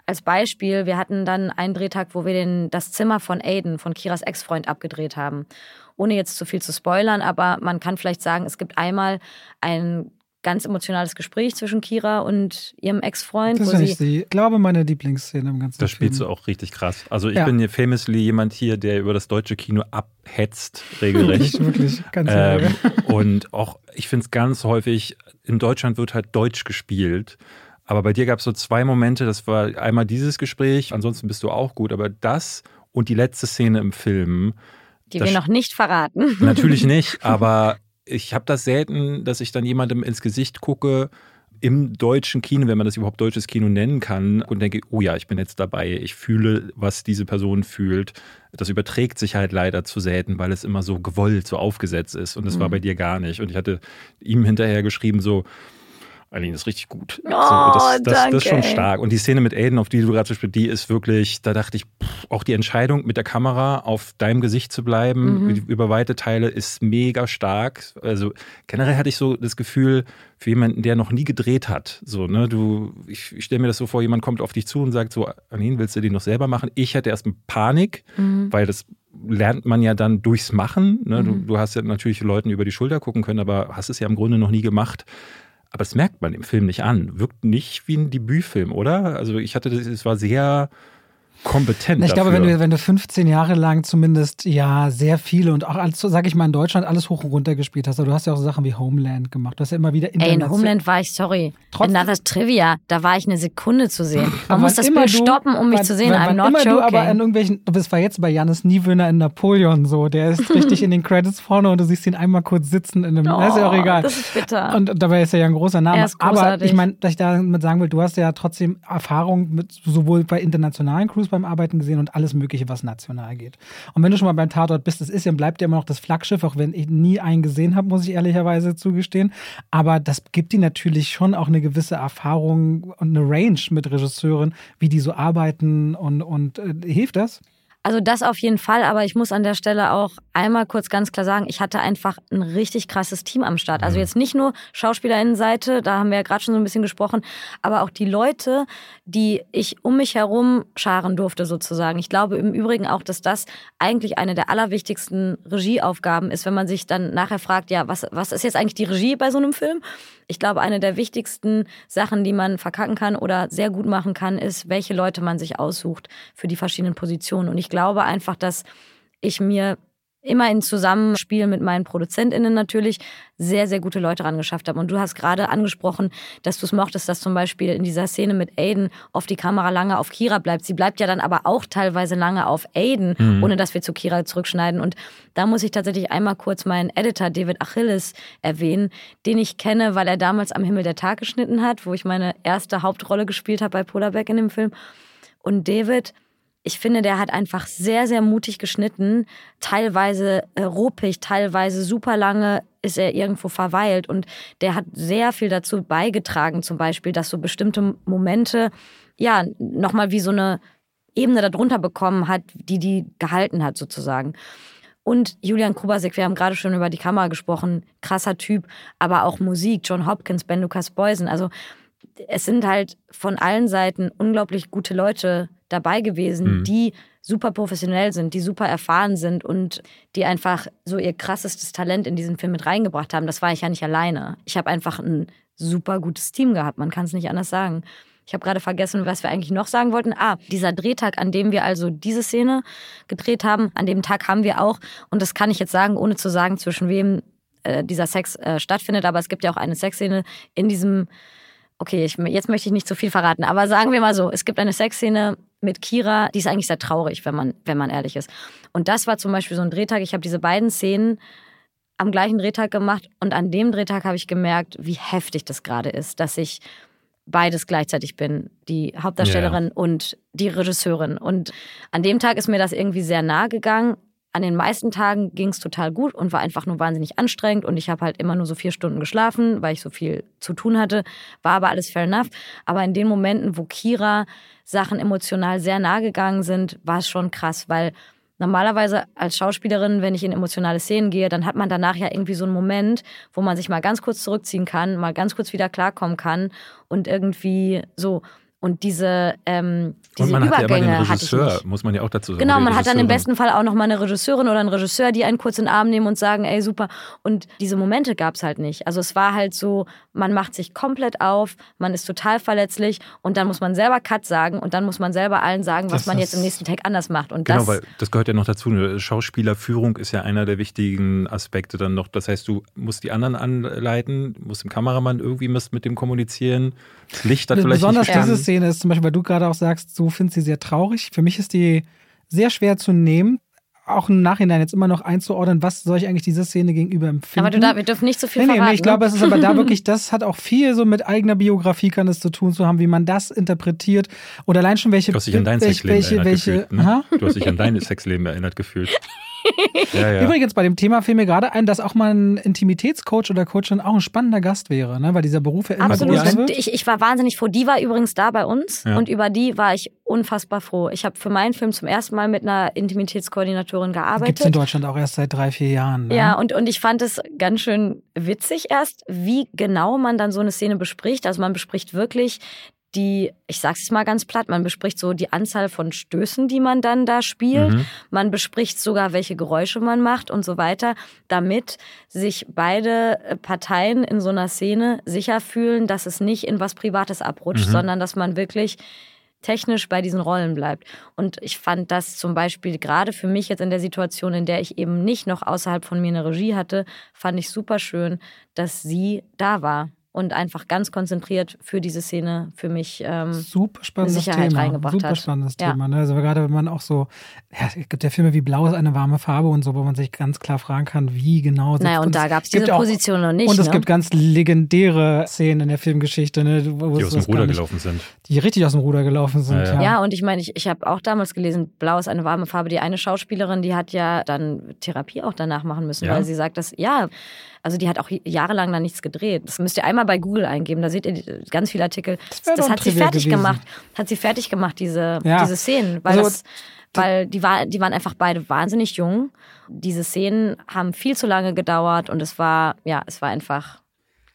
als Beispiel, wir hatten dann einen Drehtag, wo wir den, das Zimmer von Aiden, von Kiras Ex-Freund, abgedreht haben. Ohne jetzt zu viel zu spoilern, aber man kann vielleicht sagen, es gibt einmal ein ganz emotionales Gespräch zwischen Kira und ihrem Ex-Freund. Das wo ist die, ich glaube, meine Lieblingsszene im ganzen Das Film. spielst du auch richtig krass. Also ich Ja. bin hier famously jemand hier, der über das deutsche Kino abhetzt, regelrecht. Wirklich, ganz ähm, und auch, ich finde es ganz häufig, in Deutschland wird halt Deutsch gespielt. Aber bei dir gab es so zwei Momente, das war einmal dieses Gespräch, ansonsten bist du auch gut, aber das und die letzte Szene im Film, die das wir noch nicht verraten. Natürlich nicht, aber ich habe das selten, dass ich dann jemandem ins Gesicht gucke im deutschen Kino, wenn man das überhaupt deutsches Kino nennen kann, und denke, oh ja, ich bin jetzt dabei, ich fühle, was diese Person fühlt. Das überträgt sich halt leider zu selten, weil es immer so gewollt, so aufgesetzt ist. Und das war bei dir gar nicht. Und ich hatte ihm hinterher geschrieben, so, Aline, das ist richtig gut. Oh, so, das, das, das ist schon danke, stark. Und die Szene mit Aiden, auf die du gerade sprichst, die ist wirklich, da dachte ich, pff, auch die Entscheidung mit der Kamera auf deinem Gesicht zu bleiben, Mhm. über weite Teile, ist mega stark. Also generell hatte ich so das Gefühl, für jemanden, der noch nie gedreht hat, so, ne, du, ich, ich stelle mir das so vor, jemand kommt auf dich zu und sagt so, Aline, willst du den noch selber machen? Ich hatte erst Panik, Mhm. weil das lernt man ja dann durchs Machen. Ne? Du, Mhm. du hast ja natürlich Leuten über die Schulter gucken können, aber hast es ja im Grunde noch nie gemacht. Aber das merkt man im Film nicht an. Wirkt nicht wie ein Debütfilm, oder? Also ich hatte das, es war sehr kompetent. Ich glaube, dafür. wenn du, wenn du 15 Jahre lang zumindest ja sehr viele und auch alles, sag ich mal, in Deutschland alles hoch und runter gespielt hast, aber du hast ja auch so Sachen wie Homeland gemacht. Du hast ja immer wieder Ey, in Homeland war ich, sorry, Trotzdem- Another Trivia, da war ich eine Sekunde zu sehen. Man muss das Bild du- stoppen, um mich wann- zu sehen. wann- I'm wann not immer du aber an joking. irgendwelchen, das war jetzt bei Janis Niewöhner in Napoleon so, der ist richtig in den Credits vorne und du siehst ihn einmal kurz sitzen in einem, das ist ja auch Oh, egal. Das ist bitter. Und dabei ist er ja ein großer Name. Er ist Aber ich meine, dass ich damit sagen will, du hast ja trotzdem Erfahrung mit sowohl bei internationalen Crews beim Arbeiten gesehen und alles Mögliche, was national geht. Und wenn du schon mal beim Tatort bist, das ist ja bleibt ja immer noch das Flaggschiff, auch wenn ich nie einen gesehen habe, muss ich ehrlicherweise zugestehen. Aber das gibt dir natürlich schon auch eine gewisse Erfahrung und eine Range mit Regisseuren, wie die so arbeiten und, und äh, hilft das? Also das auf jeden Fall, aber ich muss an der Stelle auch einmal kurz ganz klar sagen, ich hatte einfach ein richtig krasses Team am Start. Also jetzt nicht nur Schauspielerinnenseite, da haben wir ja gerade schon so ein bisschen gesprochen, aber auch die Leute, die ich um mich herum scharen durfte sozusagen. Ich glaube im Übrigen auch, dass das eigentlich eine der allerwichtigsten Regieaufgaben ist, wenn man sich dann nachher fragt, ja, was, was ist jetzt eigentlich die Regie bei so einem Film? Ich glaube, eine der wichtigsten Sachen, die man verkacken kann oder sehr gut machen kann, ist, welche Leute man sich aussucht für die verschiedenen Positionen. Und ich glaube einfach, dass ich mir immer in Zusammenspiel mit meinen ProduzentInnen natürlich sehr, sehr gute Leute rangeschafft habe. Und du hast gerade angesprochen, dass du es mochtest, dass zum Beispiel in dieser Szene mit Aiden oft die Kamera lange auf Kira bleibt. Sie bleibt ja dann aber auch teilweise lange auf Aiden, ohne dass wir zu Kira zurückschneiden. Und da muss ich tatsächlich einmal kurz meinen Editor David Achilles erwähnen, den ich kenne, weil er damals am Himmel der Tag geschnitten hat, wo ich meine erste Hauptrolle gespielt habe bei Polarback in dem Film. Und David, ich finde, der hat einfach sehr, sehr mutig geschnitten. Teilweise äh, ruppig, teilweise super lange ist er irgendwo verweilt. Und der hat sehr viel dazu beigetragen, zum Beispiel, dass so bestimmte Momente, ja, nochmal wie so eine Ebene darunter bekommen hat, die die gehalten hat, sozusagen. Und Julian Krubasek, wir haben gerade schon über die Kamera gesprochen, krasser Typ, aber auch Musik, John Hopkins, Ben Lucas Boysen. Also es sind halt von allen Seiten unglaublich gute Leute dabei gewesen, Mhm. die super professionell sind, die super erfahren sind und die einfach so ihr krassestes Talent in diesen Film mit reingebracht haben. Das war ich ja nicht alleine. Ich habe einfach ein super gutes Team gehabt, man kann es nicht anders sagen. Ich habe gerade vergessen, was wir eigentlich noch sagen wollten. Ah, dieser Drehtag, an dem wir also diese Szene gedreht haben, an dem Tag haben wir auch, und das kann ich jetzt sagen, ohne zu sagen, zwischen wem äh, dieser Sex äh, stattfindet, aber es gibt ja auch eine Sexszene in diesem, okay, ich, jetzt möchte ich nicht zu viel verraten, aber sagen wir mal so, es gibt eine Sexszene mit Kira, die ist eigentlich sehr traurig, wenn man, wenn man ehrlich ist. Und das war zum Beispiel so ein Drehtag, ich habe diese beiden Szenen am gleichen Drehtag gemacht und an dem Drehtag habe ich gemerkt, wie heftig das gerade ist, dass ich beides gleichzeitig bin, die Hauptdarstellerin ja. und die Regisseurin. Und an dem Tag ist mir das irgendwie sehr nahe gegangen. An den meisten Tagen ging es total gut und war einfach nur wahnsinnig anstrengend und ich habe halt immer nur so vier Stunden geschlafen, weil ich so viel zu tun hatte. War aber alles fair enough. Aber in den Momenten, wo Kira Sachen emotional sehr nahe gegangen sind, war es schon krass, weil Normalerweise als Schauspielerin, wenn ich in emotionale Szenen gehe, dann hat man danach ja irgendwie so einen Moment, wo man sich mal ganz kurz zurückziehen kann, mal ganz kurz wieder klarkommen kann und irgendwie so. Und diese, ähm, diese und man Übergänge hat ja immer den Regisseur, muss man ja auch dazu sagen. Genau, man hat dann im besten Fall auch noch mal eine Regisseurin oder einen Regisseur, die einen kurz in den Arm nehmen und sagen, ey, super. Und diese Momente gab es halt nicht. Also es war halt so, man macht sich komplett auf, man ist total verletzlich und dann muss man selber Cut sagen und dann muss man selber allen sagen, was das man jetzt im nächsten Tag anders macht. Und genau, das, weil das gehört ja noch dazu. Schauspielerführung ist ja einer der wichtigen Aspekte dann noch. Das heißt, du musst die anderen anleiten, musst dem Kameramann irgendwie mit dem kommunizieren. Das Licht hat vielleicht Besonders nicht diese Szene ist zum Beispiel, weil du gerade auch sagst, du findest sie sehr traurig. Für mich ist die sehr schwer zu nehmen. Auch im Nachhinein jetzt immer noch einzuordnen, was soll ich eigentlich dieser Szene gegenüber empfinden. Aber du da, wir dürfen nicht so viel nee, verraten. Nee, ich glaube, es ist aber da wirklich, das hat auch viel so mit eigener Biografie kann es zu tun zu haben, wie man das interpretiert oder allein schon welche Du hast dich an dein welche, Sexleben welche, erinnert welche, gefühlt. Ne? Du hast dich an dein Sexleben erinnert gefühlt. Ja, ja. Übrigens, bei dem Thema fiel mir gerade ein, dass auch mal ein Intimitätscoach oder Coachin auch ein spannender Gast wäre, ne? weil dieser Beruf ja immer Absolut. wird. Ich, ich war wahnsinnig froh. Die war übrigens da bei uns Ja. und über die war ich unfassbar froh. Ich habe für meinen Film zum ersten Mal mit einer Intimitätskoordinatorin Gibt es in gearbeitet. Deutschland auch erst seit drei, vier Jahren. Ne? Ja, und, und ich fand es ganz schön witzig erst, wie genau man dann so eine Szene bespricht. Also man bespricht wirklich die, ich sag's jetzt mal ganz platt, man bespricht so die Anzahl von Stößen, die man dann da spielt. Mhm. Man bespricht sogar, welche Geräusche man macht und so weiter, damit sich beide äh, Parteien in so einer Szene sicher fühlen, dass es nicht in was Privates abrutscht, Mhm. sondern dass man wirklich technisch bei diesen Rollen bleibt. Und ich fand das zum Beispiel gerade für mich jetzt in der Situation, in der ich eben nicht noch außerhalb von mir eine Regie hatte, fand ich super schön, dass sie da war und einfach ganz konzentriert für diese Szene für mich. Ähm, Super spannendes Sicherheit Thema. reingebracht Super hat. spannendes Ja. Thema. Ne? Also gerade wenn man auch so, ja, es gibt ja Filme wie Blau ist eine warme Farbe und so, wo man sich ganz klar fragen kann, wie genau. naja, und es da gab es gibt diese auch- Position noch nicht. Und es ne? gibt ganz legendäre Szenen in der Filmgeschichte, ne, wo Die aus dem Ruder gelaufen sind. Die richtig aus dem Ruder gelaufen sind. Ja, Ja, ja. Ja, und ich meine, ich, ich habe auch damals gelesen, Blau ist eine warme Farbe. Die eine Schauspielerin, die hat ja dann Therapie auch danach machen müssen, Ja? weil sie sagt, dass, ja, also die hat auch jahrelang da nichts gedreht. Das müsst ihr einmal bei Google eingeben, da seht ihr ganz viele Artikel. Das Das, hat sie fertig gewesen. gemacht, hat sie fertig gemacht, diese, Ja. diese Szenen, weil, Also, das, weil die, war, die waren einfach beide wahnsinnig jung. Diese Szenen haben viel zu lange gedauert und es war, ja, es war einfach,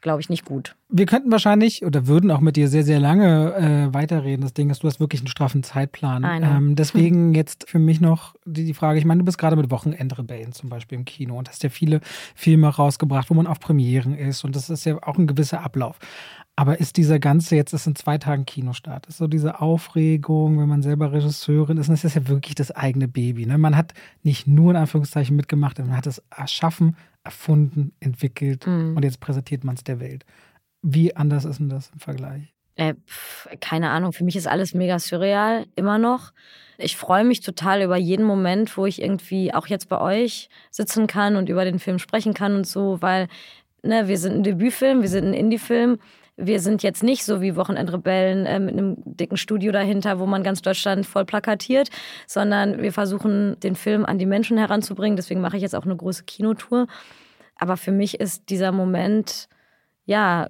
glaube ich, nicht gut. Wir könnten wahrscheinlich oder würden auch mit dir sehr, sehr lange äh, weiterreden. Das Ding ist, du hast wirklich einen straffen Zeitplan. Ähm, deswegen jetzt für mich noch die, die Frage, ich meine, du bist gerade mit Wochenendrebellen zum Beispiel im Kino und hast ja viele Filme rausgebracht, wo man auf Premieren ist und das ist ja auch ein gewisser Ablauf. Aber ist dieser ganze, jetzt ist in zwei Tagen Kinostart, ist so diese Aufregung, wenn man selber Regisseurin ist, und das ist ja wirklich das eigene Baby. Ne? Man hat nicht nur in Anführungszeichen mitgemacht, man hat es erschaffen, erfunden, entwickelt Mhm. und jetzt präsentiert man es der Welt. Wie anders ist denn das im Vergleich? Äh, pf, keine Ahnung, für mich ist alles mega surreal, immer noch. Ich freue mich total über jeden Moment, wo ich irgendwie auch jetzt bei euch sitzen kann und über den Film sprechen kann und so, weil ne, wir sind ein Debütfilm, wir sind ein Indie-Film. Wir sind jetzt nicht so wie Wochenendrebellen äh, mit einem dicken Studio dahinter, wo man ganz Deutschland voll plakatiert, sondern wir versuchen, den Film an die Menschen heranzubringen. Deswegen mache ich jetzt auch eine große Kinotour. Aber für mich ist dieser Moment, ja,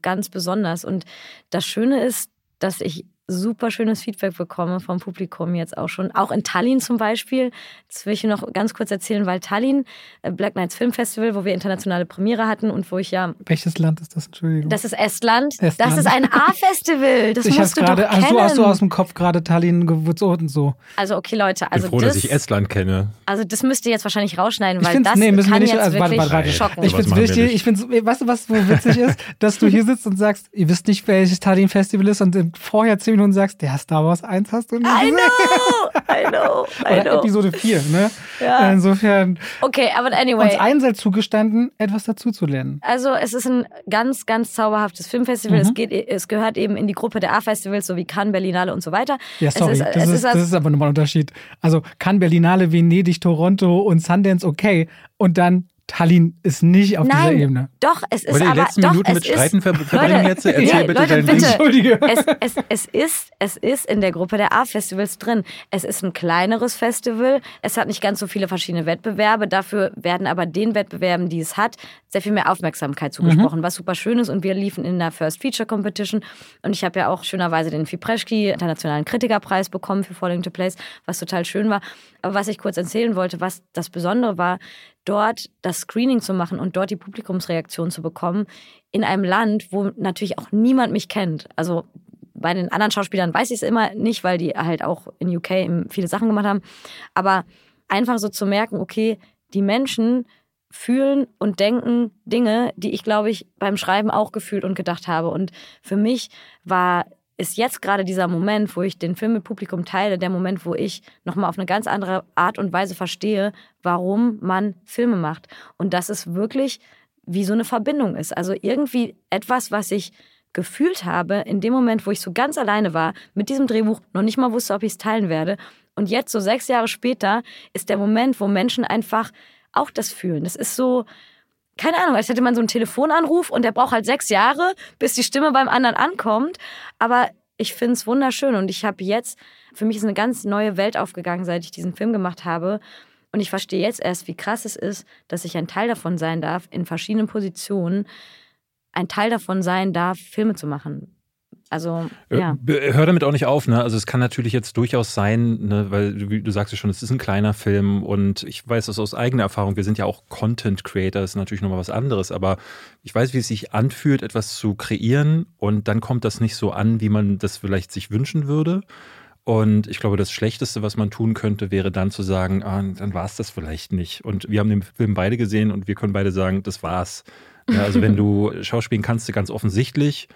ganz besonders. Und das Schöne ist, dass ich super schönes Feedback bekomme vom Publikum jetzt auch schon. Auch in Tallinn zum Beispiel. Das will ich noch ganz kurz erzählen, weil Tallinn, äh, Black Knights Film Festival, wo wir internationale Premiere hatten und wo ich ja. Welches Land ist das? Entschuldigung. Das ist Estland. Estland. Das ist ein A-Festival. Das ich musst du grade, doch hast, kennen. du, hast du aus dem Kopf gerade Tallinn gewürzt und so. Also okay, Leute. Ich bin Also froh, das, dass ich Estland kenne. also das müsst ihr jetzt wahrscheinlich rausschneiden, Ich weil finde das nee, müssen wir kann nicht. jetzt Also, wirklich warte, warte. schocken. Ich finde wichtig. Ich finde, weißt du, was wo witzig ist, dass du hier sitzt und sagst, ihr wisst nicht, welches Tallinn Festival ist und vorher zehn Minuten sagst, der Star Wars 1 hast du nicht I gesehen. know, I know, I Oder know. Episode 4, ne? Ja. Insofern Okay, aber uns anyway. allen sei zugestanden, etwas dazu zu lernen. Also es ist ein ganz, ganz zauberhaftes Filmfestival. Mhm. Es, geht, es gehört eben in die Gruppe der A-Festivals, so wie Cannes, Berlinale und so weiter. Ja, sorry, ist, das, ist, ist, das ist aber nochmal ein Unterschied. Also kann Berlinale, Venedig, Toronto und Sundance okay und dann Tallinn ist nicht auf dieser Nein, Ebene. doch, es ist Wollt ihr die aber letzten doch, Minuten es mit ist, Streiten ver verbringen Leute, jetzt? Erzähl nee, bitte Leute, dein bitte. Entschuldige. es, es, es, ist, es ist in der Gruppe der A-Festivals drin. Es ist ein kleineres Festival. Es hat nicht ganz so viele verschiedene Wettbewerbe. Dafür werden aber den Wettbewerben, die es hat, sehr viel mehr Aufmerksamkeit zugesprochen, was super schön ist. Und wir liefen in der First Feature Competition. Und ich habe ja auch schönerweise den Fipreschki Internationalen Kritikerpreis bekommen für Falling to Place, was total schön war. Aber was ich kurz erzählen wollte, was das Besondere war, dort das Screening zu machen und dort die Publikumsreaktion zu bekommen, in einem Land, wo natürlich auch niemand mich kennt. Also bei den anderen Schauspielern weiß ich es immer nicht, weil die halt auch in UK viele Sachen gemacht haben. Aber einfach so zu merken, okay, die Menschen fühlen und denken Dinge, die ich, glaube ich, beim Schreiben auch gefühlt und gedacht habe. Und für mich war ist jetzt gerade dieser Moment, wo ich den Film mit Publikum teile, der Moment, wo ich nochmal auf eine ganz andere Art und Weise verstehe, warum man Filme macht. Und dass es wirklich wie so eine Verbindung ist. Also irgendwie etwas, was ich gefühlt habe in dem Moment, wo ich so ganz alleine war mit diesem Drehbuch, noch nicht mal wusste, ob ich es teilen werde. Und jetzt, so sechs Jahre später, ist der Moment, wo Menschen einfach auch das fühlen. Das ist so, keine Ahnung, als hätte man so einen Telefonanruf und der braucht halt sechs Jahre, bis die Stimme beim anderen ankommt. Aber ich finde es wunderschön und ich habe jetzt, für mich ist eine ganz neue Welt aufgegangen, seit ich diesen Film gemacht habe. Und ich verstehe jetzt erst, wie krass es ist, dass ich ein Teil davon sein darf, in verschiedenen Positionen, ein Teil davon sein darf, Filme zu machen. Also, ja. Hör damit auch nicht auf, ne? Also es kann natürlich jetzt durchaus sein, ne, weil du, du sagst ja schon, es ist ein kleiner Film und ich weiß das aus eigener Erfahrung, wir sind ja auch Content Creator, das ist natürlich nochmal was anderes, aber ich weiß, wie es sich anfühlt, etwas zu kreieren und dann kommt das nicht so an, wie man das vielleicht sich wünschen würde. Und ich glaube, das Schlechteste, was man tun könnte, wäre dann zu sagen, ah, dann war es das vielleicht nicht. Und wir haben den Film beide gesehen und wir können beide sagen, das war's. Ja, also wenn du Schauspielen kannst, du ganz offensichtlich,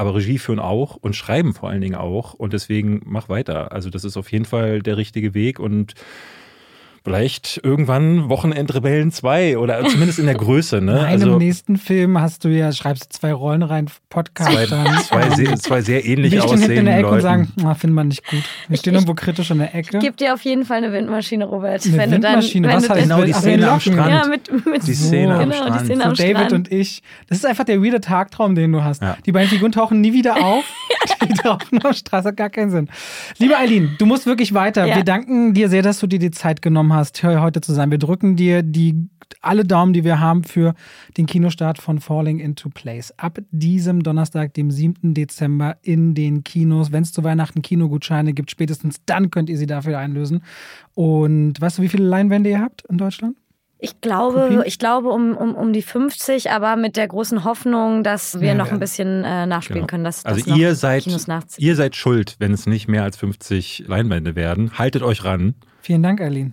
aber Regie führen auch und schreiben vor allen Dingen auch. Und deswegen mach weiter. Also das ist auf jeden Fall der richtige Weg und vielleicht irgendwann Wochenendrebellen 2 oder zumindest in der Größe. Ne? In einem Also nächsten Film hast du ja, schreibst du zwei Rollen rein, Podcast. zwei, dann. zwei, sehr, zwei sehr ähnlich wir stehen hinten in der Ecke und Leuten. sagen, ah, finden wir nicht gut. Wir stehen ich- irgendwo kritisch in der Ecke. Gib dir auf jeden Fall eine Windmaschine, Robert. Eine wenn Windmaschine, du dann, was heißt du Genau, die Szene am. Strand. Ja, mit, mit Die Szene am genau, die Strand. Szene so am David Strand. und ich. Das ist einfach der weirde Tagtraum, den du hast. Ja. Die beiden Figuren tauchen nie wieder auf. die tauchen auf der Straße, gar keinen Sinn. Liebe Eileen, du musst wirklich weiter. Ja. Wir danken dir sehr, dass du dir die Zeit genommen hast, hier heute zu sein. Wir drücken dir die alle Daumen, die wir haben für den Kinostart von Falling into Place. Ab diesem Donnerstag, dem 7. Dezember in den Kinos. Wenn es zu Weihnachten Kinogutscheine gibt, spätestens dann könnt ihr sie dafür einlösen. Und weißt du, wie viele Leinwände ihr habt in Deutschland? Ich glaube, Kopien? ich glaube um, um, um die 50, aber mit der großen Hoffnung, dass wir Ja, noch ja. ein bisschen äh, nachspielen Genau. können. Dass, Also dass noch ihr seid, ihr seid schuld, wenn es nicht mehr als 50 Leinwände werden. Haltet euch ran. Vielen Dank, Eileen.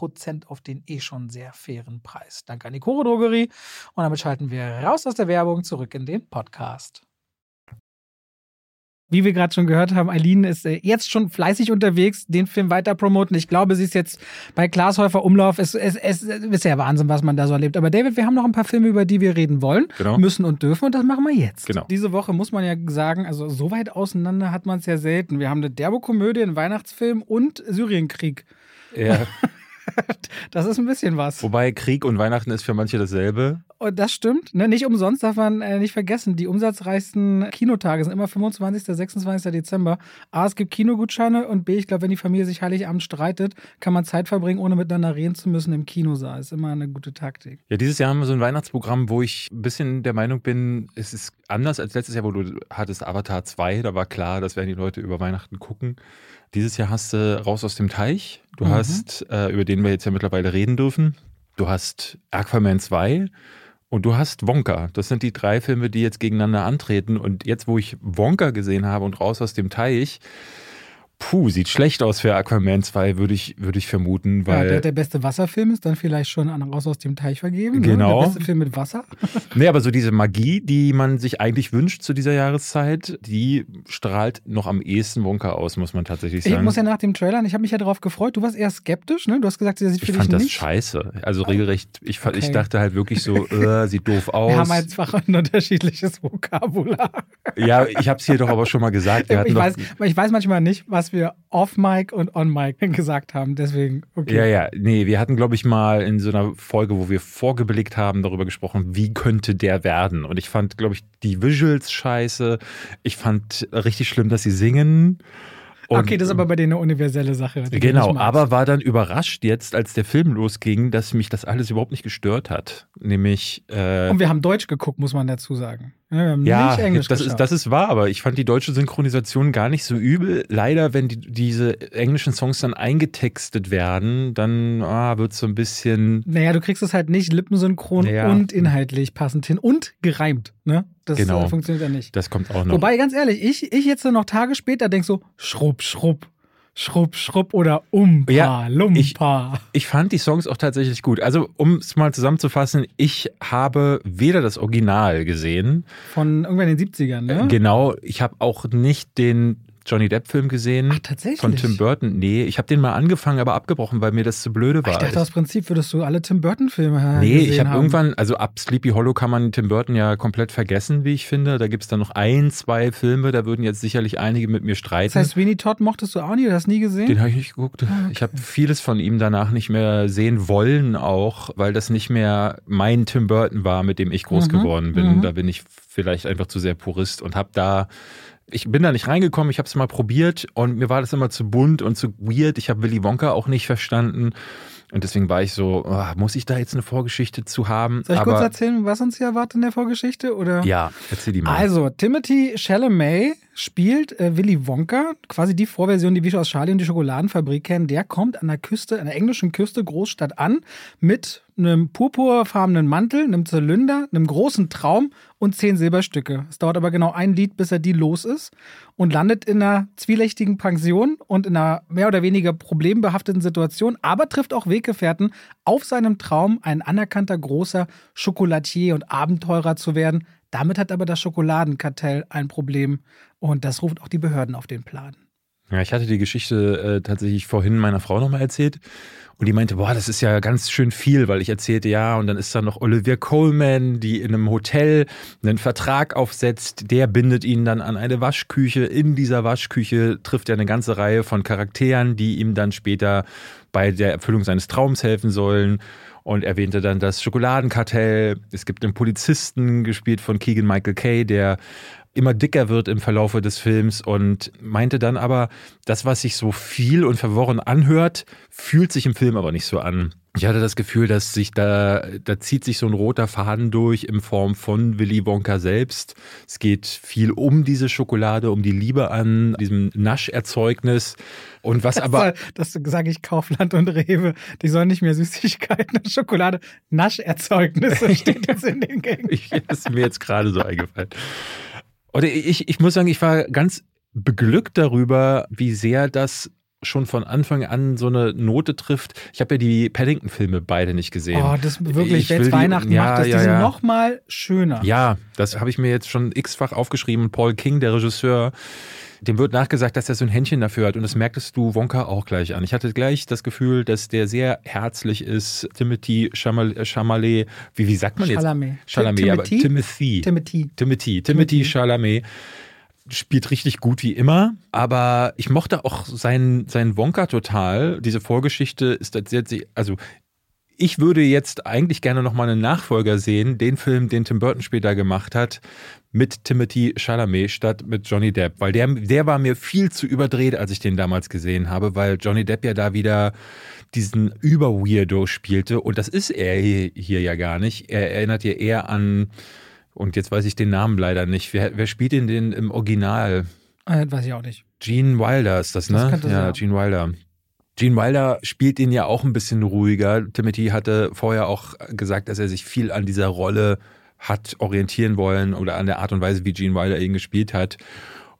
auf den eh schon sehr fairen Preis. Danke an die Koro Drogerie. Und damit schalten wir raus aus der Werbung zurück in den Podcast. Wie wir gerade schon gehört haben, Eileen ist äh, jetzt schon fleißig unterwegs, den Film weiter promoten. Ich glaube, sie ist jetzt bei Glashäufer Umlauf. Es, es, es ist ja Wahnsinn, was man da so erlebt. Aber David, wir haben noch ein paar Filme, über die wir reden wollen, Genau. müssen und dürfen. Und das machen wir jetzt. Genau. Diese Woche muss man ja sagen, also so weit auseinander hat man es ja selten. Wir haben eine Derbo-Komödie, einen Weihnachtsfilm und Syrienkrieg. Ja. Das ist ein bisschen was. Wobei Krieg und Weihnachten ist für manche dasselbe. Und das stimmt. Ne? Nicht umsonst darf man äh, nicht vergessen, die umsatzreichsten Kinotage sind immer 25., 26. Dezember. A, es gibt Kinogutscheine und B, ich glaube, wenn die Familie sich Heiligabend streitet, kann man Zeit verbringen, ohne miteinander reden zu müssen im Kinosaal. Ist immer eine gute Taktik. Ja, dieses Jahr haben wir so ein Weihnachtsprogramm, wo ich ein bisschen der Meinung bin, es ist anders als letztes Jahr, wo du hattest Avatar 2. Da war klar, das werden die Leute über Weihnachten gucken. Dieses Jahr hast du Raus aus dem Teich. Du Mhm. hast, äh, über den wir jetzt ja mittlerweile reden dürfen. Du hast Aquaman 2 und du hast Wonka. Das sind die drei Filme, die jetzt gegeneinander antreten. Und jetzt, wo ich Wonka gesehen habe und Raus aus dem Teich, puh, sieht schlecht aus für Aquaman 2, würde ich, würde ich vermuten, Ja, weil. der, der beste Wasserfilm ist dann vielleicht schon an Raus aus dem Teich vergeben. Genau. Ne? Der beste Film mit Wasser. Nee, aber so diese Magie, die man sich eigentlich wünscht zu dieser Jahreszeit, die strahlt noch am ehesten Wonka aus, muss man tatsächlich Ich sagen. muss ja nach dem Trailer, ich habe mich ja darauf gefreut. Du warst eher skeptisch, ne? Du hast gesagt, der sieht für ich dich fand das nicht. scheiße. Also regelrecht, ich, fand, ich Okay. dachte halt wirklich so, äh, sieht doof aus. Wir haben einfach ein unterschiedliches Vokabular. ja, ich habe es hier doch aber schon mal gesagt. Ich doch, weiß, ich weiß manchmal nicht, was wir off-Mic und on-Mic gesagt haben. Deswegen, okay. Ja, ja, nee, wir hatten, glaube ich, mal in so einer Folge, wo wir vorgeblickt haben, darüber gesprochen, wie könnte der werden. Und ich fand, glaube ich, die Visuals scheiße. Ich fand richtig schlimm, dass sie singen. Und- okay, das ist aber bei denen eine universelle Sache. Genau, aber war dann überrascht jetzt, als der Film losging, dass mich das alles überhaupt nicht gestört hat. Nämlich, äh, Und wir haben Deutsch geguckt, muss man dazu sagen. Ja, das ist, das ist wahr, aber ich fand die deutsche Synchronisation gar nicht so übel. Leider, wenn die, diese englischen Songs dann eingetextet werden, dann ah, wird es so ein bisschen. Naja, du kriegst es halt nicht lippensynchron Ja. und inhaltlich passend hin und gereimt. Ne? Das Genau. äh, funktioniert ja nicht. Das kommt auch noch. Wobei, ganz ehrlich, ich, ich jetzt noch Tage später denk so, schrupp, schrupp, schrupp, schrupp oder umpa, Ja, lumpa. Ich fand die Songs auch tatsächlich gut. Also, um es mal zusammenzufassen, ich habe weder das Original gesehen, Von irgendwann in den 70ern, ne? genau, ich habe auch nicht den Johnny Depp-Film gesehen. Ach, tatsächlich? Von Tim Burton. Nee, ich habe den mal angefangen, aber abgebrochen, weil mir das zu blöde war. ich dachte, aus Prinzip würdest du alle Tim Burton-Filme nee, ich habe haben. irgendwann, also ab Sleepy Hollow kann man Tim Burton ja komplett vergessen, wie ich finde. Da gibt es dann noch ein, zwei Filme, da würden jetzt sicherlich einige mit mir streiten. Das heißt, Winnie Todd mochtest du auch nie, du hast nie gesehen? Den habe ich nicht geguckt. Ah, Ich habe vieles von ihm danach nicht mehr sehen wollen, auch weil das nicht mehr mein Tim Burton war, mit dem ich groß Mhm, geworden bin. mhm. Da bin ich vielleicht einfach zu sehr Purist und habe da. Ich bin da nicht reingekommen, ich habe es mal probiert und mir war das immer zu bunt und zu weird. Ich habe Willy Wonka auch nicht verstanden und deswegen war ich so, ah, muss ich da jetzt eine Vorgeschichte zu haben? Soll ich Aber kurz erzählen, was uns hier erwartet in der Vorgeschichte? Oder? ja, erzähl die mal. Also, Timothy Chalamet spielt äh, Willy Wonka, quasi die Vorversion, die wir schon aus Charlie und die Schokoladenfabrik kennen. Der kommt an der Küste, an der englischen Küste, Großstadt an, mit einem purpurfarbenen Mantel, einem Zylinder, einem großen Traum und zehn Silberstücke. Es dauert aber genau ein Lied, bis er die los ist und landet in einer zwielichtigen Pension und in einer mehr oder weniger problembehafteten Situation, aber trifft auch Weggefährten auf seinem Traum, ein anerkannter großer Schokolatier und Abenteurer zu werden. Damit hat aber das Schokoladenkartell ein Problem und das ruft auch die Behörden auf den Plan. Ja, ich hatte die Geschichte äh, tatsächlich vorhin meiner Frau nochmal erzählt. Und die meinte, boah, das ist ja ganz schön viel, weil ich erzählte, ja, und dann ist da noch Olivia Coleman, die in einem Hotel einen Vertrag aufsetzt, der bindet ihn dann an eine Waschküche. In dieser Waschküche trifft er eine ganze Reihe von Charakteren, die ihm dann später bei der Erfüllung seines Traums helfen sollen. Und erwähnte dann das Schokoladenkartell. Es gibt einen Polizisten, gespielt von Keegan Michael Kay, der immer dicker wird im Verlaufe des Films und meinte dann aber, das, was sich so viel und verworren anhört, fühlt sich im Film aber nicht so an. Ich hatte das Gefühl, dass sich da, da zieht sich so ein roter Faden durch in Form von Willy Wonka selbst. Es geht viel um diese Schokolade, um die Liebe an diesem Nascherzeugnis. Und was das aber. Soll, das sage ich Kaufland und Rewe. Die sollen nicht mehr Süßigkeiten und Schokolade. Nascherzeugnisse steht jetzt in den Gängen. das ist mir jetzt gerade so eingefallen. Oder ich, ich muss sagen, ich war ganz beglückt darüber, wie sehr das schon von Anfang an so eine Note trifft. Ich habe ja die Paddington-Filme beide nicht gesehen. Oh, das wirklich, jetzt Weihnachten ja, macht das, ja, die sind ja. noch mal schöner. Ja, das habe ich mir jetzt schon x-fach aufgeschrieben. Paul King, der Regisseur, dem wird nachgesagt, dass er so ein Händchen dafür hat. Und das merktest du Wonka auch gleich an. Ich hatte gleich das Gefühl, dass der sehr herzlich ist. Timothy Chalamet, wie, wie sagt man jetzt? Chalamet. Chalamet, aber Timothy. Timothy. Timothy. Timothy Chalamet spielt richtig gut wie immer, aber ich mochte auch seinen, seinen Wonka total. Diese Vorgeschichte ist tatsächlich, also ich würde jetzt eigentlich gerne nochmal einen Nachfolger sehen, den Film, den Tim Burton später gemacht hat, mit Timothy Chalamet statt mit Johnny Depp, weil der, der war mir viel zu überdreht, als ich den damals gesehen habe, weil Johnny Depp ja da wieder diesen Über-Weirdo spielte und das ist er hier, ja gar nicht. Er erinnert ja eher an und jetzt weiß ich den Namen leider nicht. Wer, wer spielt ihn denn im Original? Äh, weiß ich auch nicht. Gene Wilder ist das, ne? Das ja, Gene Wilder. Gene Wilder spielt ihn ja auch ein bisschen ruhiger. Timothy hatte vorher auch gesagt, dass er sich viel an dieser Rolle hat orientieren wollen oder an der Art und Weise, wie Gene Wilder ihn gespielt hat.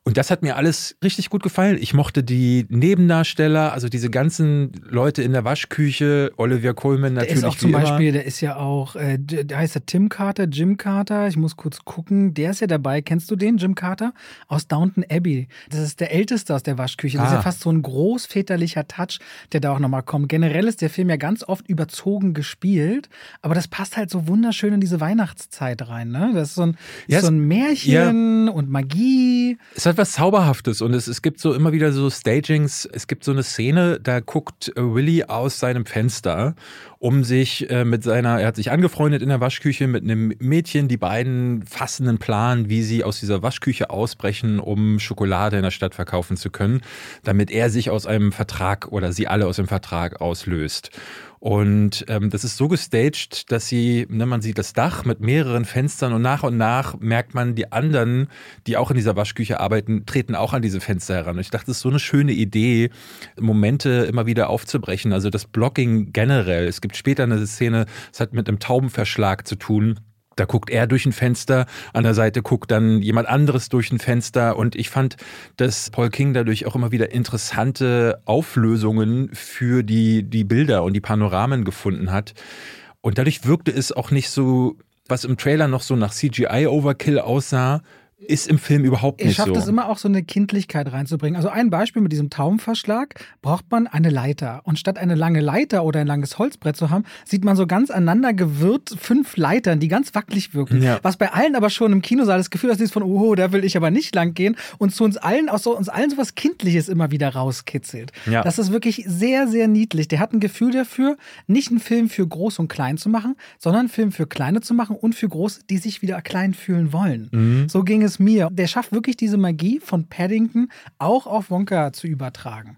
Und das hat mir alles richtig gut gefallen. Ich mochte die Nebendarsteller, also diese ganzen Leute in der Waschküche, Olivia Colman natürlich. Der ist auch zum Beispiel, der ist ja auch, äh, der heißt der Tim Carter, Jim Carter. Ich muss kurz gucken. Der ist ja dabei. Kennst du den, Jim Carter? Aus Downton Abbey. Das ist der älteste aus der Waschküche. Das ah. ist ja ah. fast so ein großväterlicher Touch, der da auch nochmal kommt. Generell ist der Film ja ganz oft überzogen gespielt, aber das passt halt so wunderschön in diese Weihnachtszeit rein. Ne? Das ist so ein, ja, so ein Märchen ja. und Magie. Es hat was Zauberhaftes und es, es gibt so immer wieder so Stagings. Es gibt so eine Szene, da guckt äh, Willy aus seinem Fenster, um sich äh, mit seiner, er hat sich angefreundet in der Waschküche mit einem Mädchen. Die beiden fassen einen Plan, wie sie aus dieser Waschküche ausbrechen, um Schokolade in der Stadt verkaufen zu können, damit er sich aus einem Vertrag oder sie alle aus dem Vertrag auslöst. Und ähm, das ist so gestaged, dass sie, ne, man sieht das Dach mit mehreren Fenstern und nach und nach merkt man, die anderen, die auch in dieser Waschküche arbeiten, treten auch an diese Fenster heran. Und ich dachte, das ist so eine schöne Idee, Momente immer wieder aufzubrechen. Also das Blocking generell. Es gibt später eine Szene, es hat mit einem Taubenverschlag zu tun da guckt er durch ein Fenster, an der Seite guckt dann jemand anderes durch ein Fenster. Und ich fand, dass Paul King dadurch auch immer wieder interessante Auflösungen für die, die Bilder und die Panoramen gefunden hat. Und dadurch wirkte es auch nicht so, was im Trailer noch so nach CGI-Overkill aussah, ist im Film überhaupt nicht so. Er schafft es immer auch so eine Kindlichkeit reinzubringen. Also ein Beispiel mit diesem Taubenverschlag braucht man eine Leiter. Und statt eine lange Leiter oder ein langes Holzbrett zu haben, sieht man so ganz aneinander gewirrt fünf Leitern, die ganz wackelig wirken. Ja. Was bei allen aber schon im Kinosaal das Gefühl ist von, oh, da will ich aber nicht lang gehen. Und zu uns allen auch so, uns allen so was Kindliches immer wieder rauskitzelt. Ja. Das ist wirklich sehr, sehr niedlich. Der hat ein Gefühl dafür, nicht einen Film für groß und klein zu machen, sondern einen Film für kleine zu machen und für große, die sich wieder klein fühlen wollen. Mhm. So ging es es mir. Der schafft wirklich diese Magie von Paddington auch auf Wonka zu übertragen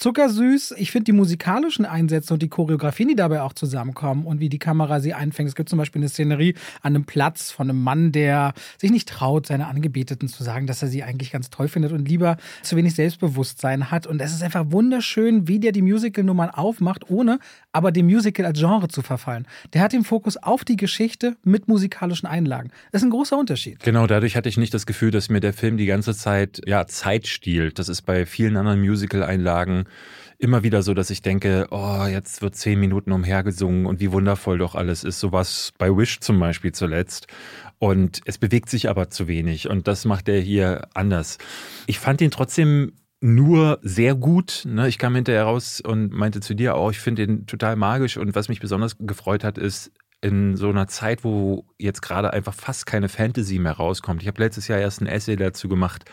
zuckersüß. Ich finde die musikalischen Einsätze und die Choreografien, die dabei auch zusammenkommen und wie die Kamera sie einfängt. Es gibt zum Beispiel eine Szenerie an einem Platz von einem Mann, der sich nicht traut, seiner Angebeteten zu sagen, dass er sie eigentlich ganz toll findet und lieber zu wenig Selbstbewusstsein hat. Und es ist einfach wunderschön, wie der die Musical-Nummern aufmacht, ohne aber dem Musical als Genre zu verfallen. Der hat den Fokus auf die Geschichte mit musikalischen Einlagen. Das ist ein großer Unterschied. Genau, dadurch hatte ich nicht das Gefühl, dass mir der Film die ganze Zeit ja, Zeit stiehlt. Das ist bei vielen anderen Musical-Einlagen immer wieder so, dass ich denke, oh, jetzt wird zehn Minuten umhergesungen und wie wundervoll doch alles ist. Sowas bei Wish zum Beispiel zuletzt. Und es bewegt sich aber zu wenig und das macht er hier anders. Ich fand ihn trotzdem nur sehr gut. Ne? Ich kam hinterher raus und meinte zu dir auch, ich finde ihn total magisch und was mich besonders gefreut hat, ist, in so einer Zeit, wo jetzt gerade einfach fast keine Fantasy mehr rauskommt. Ich habe letztes Jahr erst ein Essay dazu gemacht,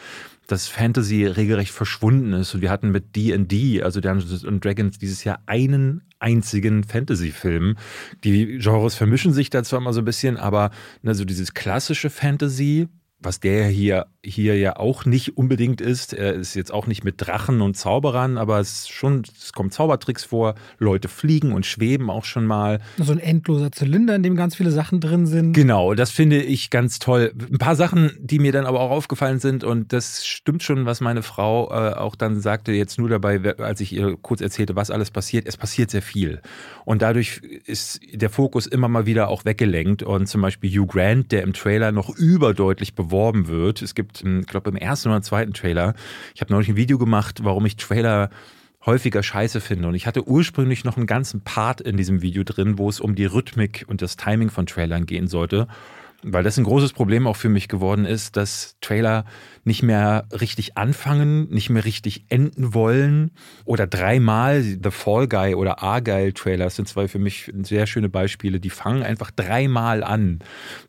dass Fantasy regelrecht verschwunden ist. Und wir hatten mit D&D, also Dungeons and Dragons, dieses Jahr einen einzigen Fantasy-Film. Die Genres vermischen sich da zwar mal so ein bisschen, aber ne, so dieses klassische Fantasy, was der hier, hier ja auch nicht unbedingt ist. Er ist jetzt auch nicht mit Drachen und Zauberern, aber es, schon, es kommen Zaubertricks vor. Leute fliegen und schweben auch schon mal. So ein endloser Zylinder, in dem ganz viele Sachen drin sind. Genau, das finde ich ganz toll. Ein paar Sachen, die mir dann aber auch aufgefallen sind und das stimmt schon, was meine Frau äh, auch dann sagte, jetzt nur dabei, als ich ihr kurz erzählte, was alles passiert. Es passiert sehr viel. Und dadurch ist der Fokus immer mal wieder auch weggelenkt und zum Beispiel Hugh Grant, der im Trailer noch überdeutlich bewusst beworben wird. Es gibt, ich glaube, im ersten oder zweiten Trailer. Ich habe neulich ein Video gemacht, warum ich Trailer häufiger scheiße finde. Und ich hatte ursprünglich noch einen ganzen Part in diesem Video drin, wo es um die Rhythmik und das Timing von Trailern gehen sollte. Weil das ein großes Problem auch für mich geworden ist, dass Trailer nicht mehr richtig anfangen, nicht mehr richtig enden wollen. Oder dreimal The Fall Guy oder Argyle Trailer sind zwei für mich sehr schöne Beispiele. Die fangen einfach dreimal an,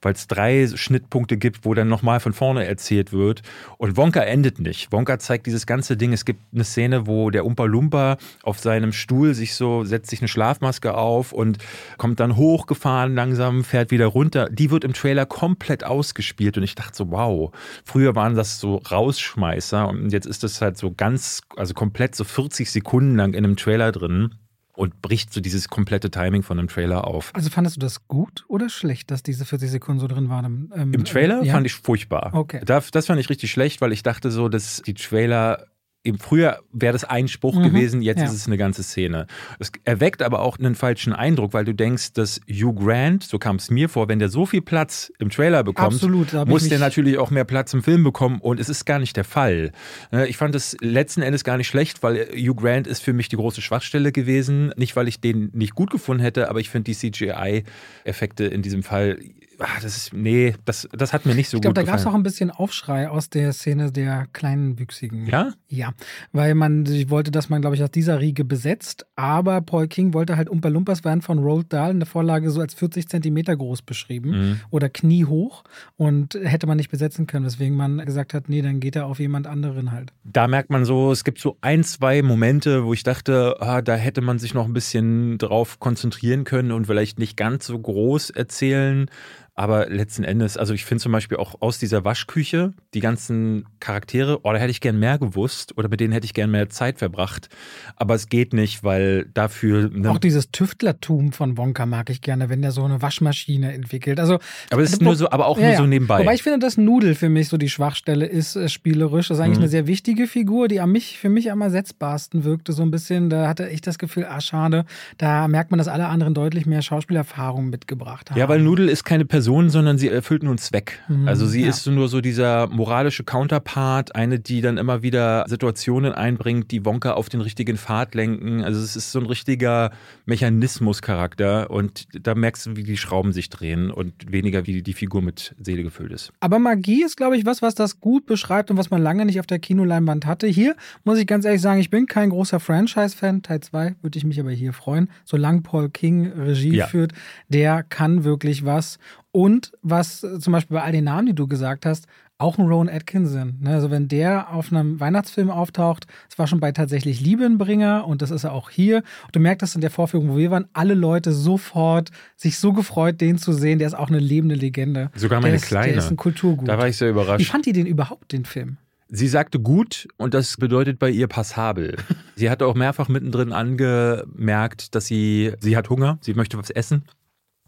weil es drei Schnittpunkte gibt, wo dann nochmal von vorne erzählt wird. Und Wonka endet nicht. Wonka zeigt dieses ganze Ding. Es gibt eine Szene, wo der Umpa Lumpa auf seinem Stuhl sich so, setzt sich eine Schlafmaske auf und kommt dann hochgefahren langsam, fährt wieder runter. Die wird im Trailer komplett ausgespielt und ich dachte so, wow. Früher waren das so Rausschmeißer. Und jetzt ist das halt so ganz, also komplett so 40 Sekunden lang in einem Trailer drin und bricht so dieses komplette Timing von einem Trailer auf. Also fandest du das gut oder schlecht, dass diese 40 Sekunden so drin waren? Ähm, Im Trailer ja? fand ich furchtbar. Okay. Das, das fand ich richtig schlecht, weil ich dachte so, dass die Trailer eben früher wäre das ein Spruch mhm, gewesen, jetzt ja. ist es eine ganze Szene. Es erweckt aber auch einen falschen Eindruck, weil du denkst, dass Hugh Grant, so kam es mir vor, wenn der so viel Platz im Trailer bekommt, Absolut, muss der natürlich auch mehr Platz im Film bekommen und es ist gar nicht der Fall. Ne, ich fand es letzten Endes gar nicht schlecht, weil Hugh Grant ist für mich die große Schwachstelle gewesen. Nicht, weil ich den nicht gut gefunden hätte, aber ich finde die CGI-Effekte in diesem Fall ach, das ist, nee, das, das hat mir nicht so ich glaub, gut gefallen. Ich glaube, da gab es auch ein bisschen Aufschrei aus der Szene der kleinen Wüchsigen. Ja? Ja, weil man sich wollte, dass man, glaube ich, aus dieser Riege besetzt, aber Paul King wollte halt Umpa Lumpas werden von Roald Dahl in der Vorlage so als 40 Zentimeter groß beschrieben mhm. oder kniehoch und hätte man nicht besetzen können, weswegen man gesagt hat, nee, dann geht er auf jemand anderen halt. Da merkt man so, es gibt so ein, zwei Momente, wo ich dachte, ah, da hätte man sich noch ein bisschen drauf konzentrieren können und vielleicht nicht ganz so groß erzählen. Aber letzten Endes, also ich finde zum Beispiel auch aus dieser Waschküche die ganzen Charaktere, oh, da hätte ich gern mehr gewusst oder mit denen hätte ich gern mehr Zeit verbracht. Aber es geht nicht, weil dafür. Ne auch dieses Tüftlertum von Wonka mag ich gerne, wenn der so eine Waschmaschine entwickelt. Also, aber es ist nur so, aber auch ja, nur so nebenbei. Wobei ich finde, dass Nudel für mich so die Schwachstelle ist, äh, spielerisch. Das ist eigentlich mhm. eine sehr wichtige Figur, die an mich, für mich am ersetzbarsten wirkte, so ein bisschen. Da hatte ich das Gefühl, ah, schade, da merkt man, dass alle anderen deutlich mehr Schauspielerfahrung mitgebracht haben. Ja, weil Nudel ist keine Person Person, sondern sie erfüllt nur einen Zweck. Mhm, also sie ja. ist nur so dieser moralische Counterpart, eine, die dann immer wieder Situationen einbringt, die Wonka auf den richtigen Pfad lenken. Also es ist so ein richtiger Mechanismuscharakter und da merkst du, wie die Schrauben sich drehen und weniger, wie die Figur mit Seele gefüllt ist. Aber Magie ist, glaube ich, was, was das gut beschreibt und was man lange nicht auf der Kinoleinwand hatte. Hier muss ich ganz ehrlich sagen, ich bin kein großer Franchise-Fan. Teil 2 würde ich mich aber hier freuen. Solange Paul King Regie ja. führt, der kann wirklich was. Und was äh, zum Beispiel bei all den Namen, die du gesagt hast, auch ein Rowan Atkinson. Ne? Also wenn der auf einem Weihnachtsfilm auftaucht, das war schon bei tatsächlich Liebenbringer und das ist er auch hier. Und du merkst das in der Vorführung, wo wir waren, alle Leute sofort sich so gefreut, den zu sehen. Der ist auch eine lebende Legende. Sogar meine der ist, Kleine. Der ist ein Kulturgut. Da war ich sehr überrascht. Wie fand die den überhaupt, den Film? Sie sagte gut und das bedeutet bei ihr passabel. sie hatte auch mehrfach mittendrin angemerkt, dass sie, sie hat Hunger, sie möchte was essen.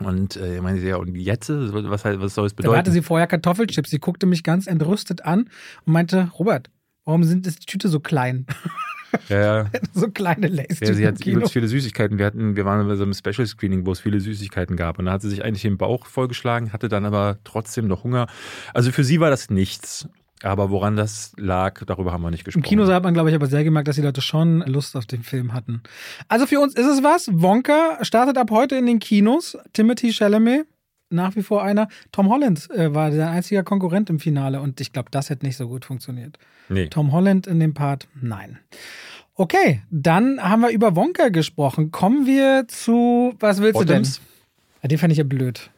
Und äh, ich meine, ja, und jetzt, was, was soll es bedeuten? Da hatte sie vorher Kartoffelchips. Sie guckte mich ganz entrüstet an und meinte, Robert, warum sind die Tüte so klein? Ja, so kleine Lays. Ja, sie hat übelst viele Süßigkeiten. Wir, hatten, wir waren bei so einem Special Screening, wo es viele Süßigkeiten gab. Und da hat sie sich eigentlich den Bauch vollgeschlagen, hatte dann aber trotzdem noch Hunger. Also für sie war das nichts. Aber woran das lag, darüber haben wir nicht gesprochen. Im Kino hat man, glaube ich, aber sehr gemerkt, dass die Leute schon Lust auf den Film hatten. Also für uns ist es was. Wonka startet ab heute in den Kinos. Timothy Chalamet, nach wie vor einer. Tom Holland äh, war der einzige Konkurrent im Finale und ich glaube, das hätte nicht so gut funktioniert. Nee. Tom Holland in dem Part, nein. Okay, dann haben wir über Wonka gesprochen. Kommen wir zu, was willst Bottoms? du denn? Ja, den fand ich ja blöd.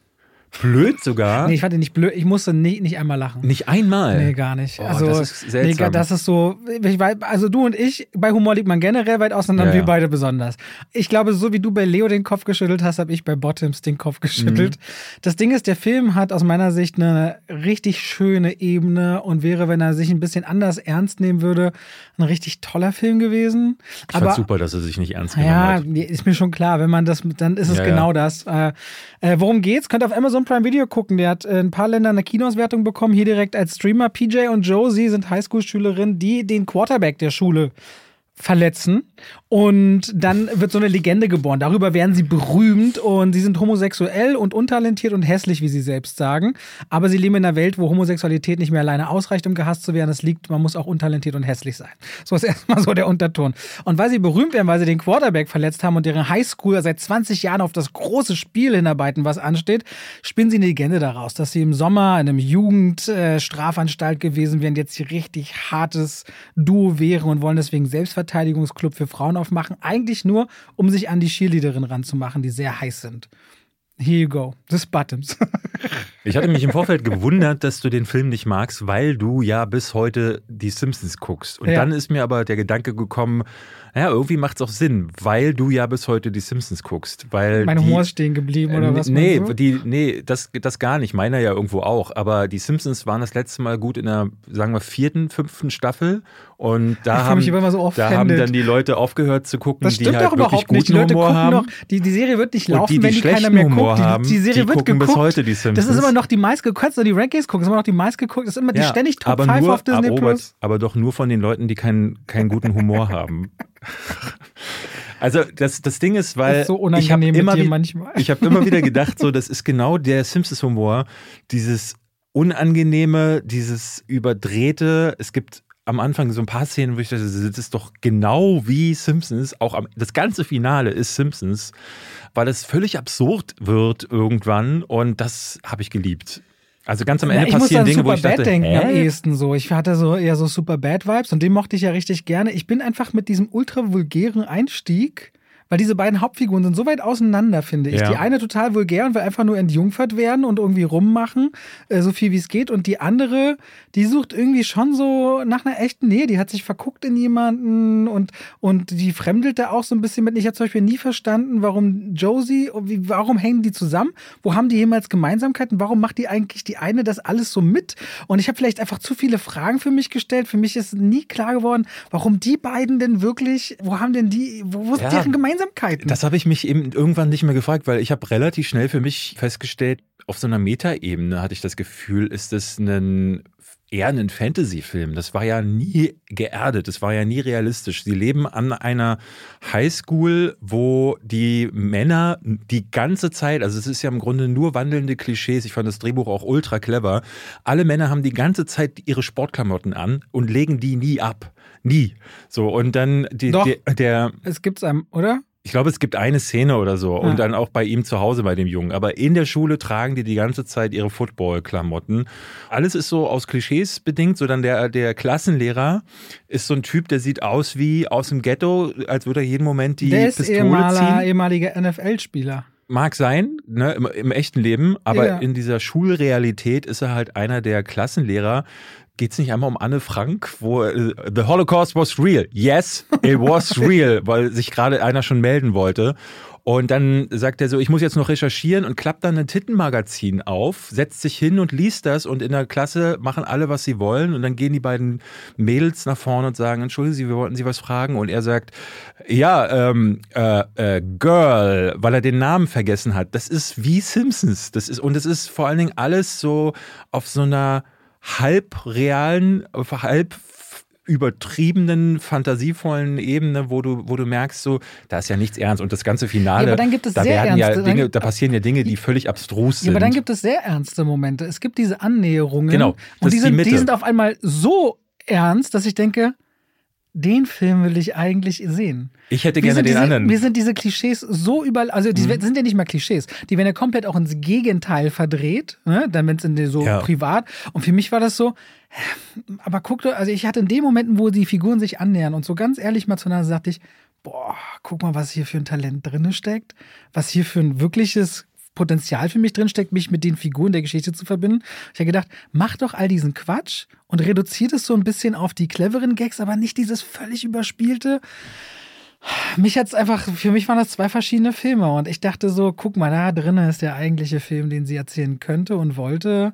Blöd sogar? Nee, ich fand ihn nicht blöd. Ich musste nicht, nicht einmal lachen. Nicht einmal? Nee, gar nicht. Oh, also, das ist seltsam. Nee, das ist so, ich also du und ich, bei Humor liegt man generell weit auseinander, Ja, wir ja. beide besonders. Ich glaube, so wie du bei Leo den Kopf geschüttelt hast, habe ich bei Bottoms den Kopf geschüttelt. Mhm. Das Ding ist, der Film hat aus meiner Sicht eine richtig schöne Ebene und wäre, wenn er sich ein bisschen anders ernst nehmen würde, ein richtig toller Film gewesen. Ich fand super, dass er sich nicht ernst genommen Ja, hat. nee, ist mir schon klar. Wenn man das, dann ist es Ja, ja. genau das. Äh, äh, worum geht's? Könnt ihr auf Amazon Prime Video gucken. Der hat äh, in ein paar Ländern eine Kinoauswertung bekommen. Hier direkt als Streamer. PJ und Josie sind Highschool-Schülerinnen, die den Quarterback der Schule verletzen. Und dann wird so eine Legende geboren. Darüber werden sie berühmt und sie sind homosexuell und untalentiert und hässlich, wie sie selbst sagen. Aber sie leben in einer Welt, wo Homosexualität nicht mehr alleine ausreicht, um gehasst zu werden. Es liegt, man muss auch untalentiert und hässlich sein. So ist erstmal so der Unterton. Und weil sie berühmt werden, weil sie den Quarterback verletzt haben und deren Highschool seit 20 Jahren auf das große Spiel hinarbeiten, was ansteht, spinnen sie eine Legende daraus, dass sie im Sommer in einem Jugendstrafanstalt gewesen wären, jetzt hier richtig hartes Duo wären und wollen deswegen Selbstverteidigungsclub für Frauen aufmachen. Eigentlich nur, um sich an die Cheerleaderin ranzumachen, die sehr heiß sind. Here you go. This Bottoms. Ich hatte mich im Vorfeld gewundert, dass du den Film nicht magst, weil du ja bis heute die Simpsons guckst. Und Ja. dann ist mir aber der Gedanke gekommen, ja, irgendwie macht es auch Sinn, weil du ja bis heute die Simpsons guckst. Weil mein die, Humor ist stehen geblieben, oder Äh, was? Nee, die, nee das, das gar nicht. Meiner ja irgendwo auch. Aber die Simpsons waren das letzte Mal gut in der, sagen wir, vierten, fünften Staffel. Und da, haben, mich immer mal so da haben dann die Leute aufgehört zu gucken, Das die stimmt halt doch wirklich überhaupt nicht. Die guten Leute Humor haben. noch, die, die Serie wird nicht laufen, die, die wenn die keiner mehr Humor guckt. Die, haben, die Serie die wird gucken bis geguckt. heute die Simpsons. Das ist immer noch die meistgeguckt. Die Rankings gucken? Das ist immer noch die meistgeguckt. Das ist immer die ständig Top aber 5 nur, auf Disney aber, Plus. aber doch nur von den Leuten, die keinen, keinen guten Humor haben. Also das, das Ding ist, weil ist so ich habe immer, ich habe immer wieder gedacht, so das ist genau der Simpsons-Humor, dieses unangenehme, dieses überdrehte. Es gibt am Anfang so ein paar Szenen, wo ich dachte, das ist doch genau wie Simpsons. Auch am, das ganze Finale ist Simpsons, weil es völlig absurd wird irgendwann und das habe ich geliebt. Also ganz am Ja, Ende muss passieren Dinge, wo ich dachte, denken am hä? ehesten so. Ich hatte so eher so Super Bad Vibes und den mochte ich ja richtig gerne. Ich bin einfach mit diesem ultra vulgären Einstieg, weil diese beiden Hauptfiguren sind so weit auseinander, finde ich. Ja. Die eine total vulgär und will einfach nur entjungfert werden und irgendwie rummachen, äh, so viel wie es geht. Und die andere, die sucht irgendwie schon so nach einer echten Nähe. Die hat sich verguckt in jemanden und, und die fremdelt da auch so ein bisschen mit. Ich habe zum Beispiel nie verstanden, warum Josie, wie, warum hängen die zusammen? Wo haben die jemals Gemeinsamkeiten? Warum macht die eigentlich die eine das alles so mit? Und ich habe vielleicht einfach zu viele Fragen für mich gestellt. Für mich ist nie klar geworden, warum die beiden denn wirklich, wo haben denn die, wo, wo Ja, deren Gemeinsamkeiten? Das habe ich mich eben irgendwann nicht mehr gefragt, weil ich habe relativ schnell für mich festgestellt, auf so einer Metaebene hatte ich das Gefühl, ist das ein eher ein Fantasy-Film. Das war ja nie geerdet, das war ja nie realistisch. Sie leben an einer Highschool, wo die Männer die ganze Zeit, also es ist ja im Grunde nur wandelnde Klischees. Ich fand das Drehbuch auch ultra clever. Alle Männer haben die ganze Zeit ihre Sportklamotten an und legen die nie ab. Nie. So, und dann die, Doch. der, der Es gibt's einem, oder? Ich glaube, es gibt eine Szene oder so Ja. und dann auch bei ihm zu Hause, bei dem Jungen. Aber in der Schule tragen die die ganze Zeit ihre Football-Klamotten. Alles ist so aus Klischees bedingt. So dann der, der Klassenlehrer ist so ein Typ, der sieht aus wie aus dem Ghetto, als würde er jeden Moment die Der ist Pistole ehemaliger, ziehen. ehemaliger NFL-Spieler. Mag sein, ne, im, im echten Leben, aber Ja. in dieser Schulrealität ist er halt einer der Klassenlehrer. Geht es nicht einmal um Anne Frank, wo äh, The Holocaust was real? Yes, it was real, weil sich gerade einer schon melden wollte. Und dann sagt er so, ich muss jetzt noch recherchieren und klappt dann ein Tittenmagazin auf, setzt sich hin und liest das und in der Klasse machen alle, was sie wollen. Und dann gehen die beiden Mädels nach vorne und sagen, entschuldigen Sie, wir wollten Sie was fragen. Und er sagt, ja, ähm, äh, äh, Girl, weil er den Namen vergessen hat. Das ist wie Simpsons. Das ist, und es ist vor allen Dingen alles so auf so einer halb realen, halb übertriebenen, fantasievollen Ebene, wo du, wo du merkst, so, da ist ja nichts ernst. Und das ganze Finale, Ja, aber dann gibt es da sehr werden ja ernste- Dinge, dann- da passieren ja Dinge, die völlig abstrus sind. Ja, aber dann gibt es sehr ernste Momente. Es gibt diese Annäherungen. Genau, Und die die sind, die Mitte. sind auf einmal so ernst, dass ich denke, den Film will ich eigentlich sehen. ich hätte gerne den diese, anderen. mir sind diese Klischees so überall, also die Mhm. sind ja nicht mal Klischees, die werden ja komplett auch ins Gegenteil verdreht, ne? dann wenn es so Ja. privat. Und für mich war das so, aber guck doch, also ich hatte in den Momenten, wo die Figuren sich annähern und so ganz ehrlich mal zueinander sagte ich, boah, guck mal, was hier für ein Talent drinne steckt, was hier für ein wirkliches Potenzial für mich drinsteckt, mich mit den Figuren der Geschichte zu verbinden. Ich habe gedacht, mach doch all diesen Quatsch und reduziert es so ein bisschen auf die cleveren Gags, aber nicht dieses völlig überspielte. Mich hat's einfach, für mich waren das zwei verschiedene Filme und ich dachte so, guck mal, da drinnen ist der eigentliche Film, den sie erzählen könnte und wollte.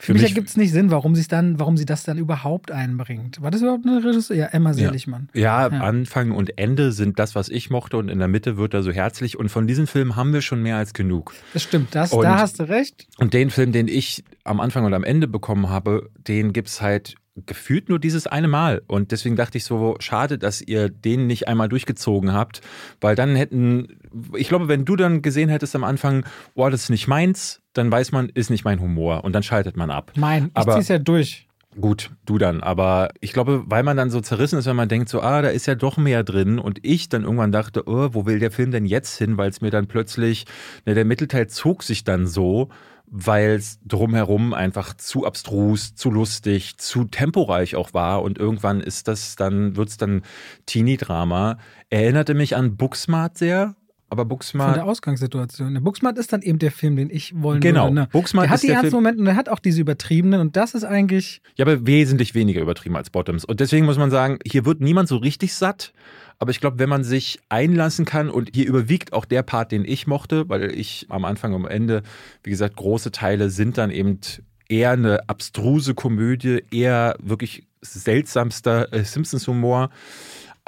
Für, mich, mich ergibt es nicht Sinn, warum sie dann, warum sie das dann überhaupt einbringt. War das überhaupt eine Regisseur? Ja, Emma Seligmann. Ja. Ja, ja, Anfang und Ende sind das, was ich mochte, und in der Mitte wird er so herzlich. Und von diesem Film haben wir schon mehr als genug. Das stimmt, das, und, da hast du recht. Und den Film, den ich am Anfang und am Ende bekommen habe, den gibt es halt gefühlt nur dieses eine Mal. Und deswegen dachte ich so, schade, dass ihr den nicht einmal durchgezogen habt, weil dann hätten, ich glaube, wenn du dann gesehen hättest am Anfang, boah, das ist nicht meins, dann weiß man, ist nicht mein Humor und dann schaltet man ab. Mein, ich Aber, zieh's ja durch. Gut, du dann. Aber ich glaube, weil man dann so zerrissen ist, wenn man denkt, so, ah, da ist ja doch mehr drin. Und ich dann irgendwann dachte, oh, wo will der Film denn jetzt hin? Weil es mir dann plötzlich, ne, der Mittelteil zog sich dann so weil es drumherum einfach zu abstrus, zu lustig, zu temporeich auch war und irgendwann ist das dann, wird es dann Teenie-Drama. Erinnerte mich an Booksmart sehr, aber Booksmart. Von der Ausgangssituation. Booksmart ist dann eben der Film, den ich wollen genau. würde. Genau. Booksmart der hat die ernsten Momente und er hat auch diese übertriebenen und das ist eigentlich. Ja, aber wesentlich weniger übertrieben als Bottoms. Und deswegen muss man sagen, hier wird niemand so richtig satt. Aber ich glaube, wenn man sich einlassen kann und hier überwiegt auch der Part, den ich mochte, weil ich am Anfang und am Ende, wie gesagt, große Teile sind dann eben eher eine abstruse Komödie, eher wirklich seltsamster äh, Simpsons-Humor.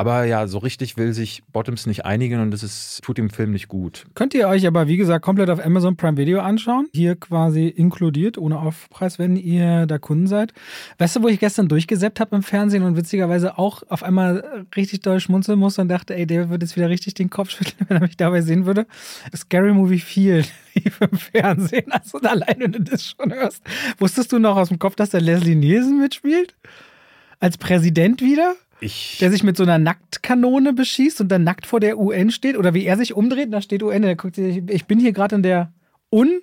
Aber ja, so richtig will sich Bottoms nicht einigen und das ist, tut dem Film nicht gut. Könnt ihr euch aber, wie gesagt, komplett auf Amazon Prime Video anschauen. Hier quasi inkludiert, ohne Aufpreis, wenn ihr da Kunden seid. Weißt du, wo ich gestern durchgesäppt habe im Fernsehen und witzigerweise auch auf einmal richtig doll schmunzeln musste und dachte, ey, der würde jetzt wieder richtig den Kopf schütteln, wenn er mich dabei sehen würde? Scary Movie 4 lief im Fernsehen. Also allein, wenn du das schon hörst. Wusstest du noch aus dem Kopf, dass der Leslie Nielsen mitspielt? Als Präsident wieder? Ich der sich mit so einer Nacktkanone beschießt und dann nackt vor der UN steht oder wie er sich umdreht, da steht UN, der guckt sich, ich bin hier gerade in der Un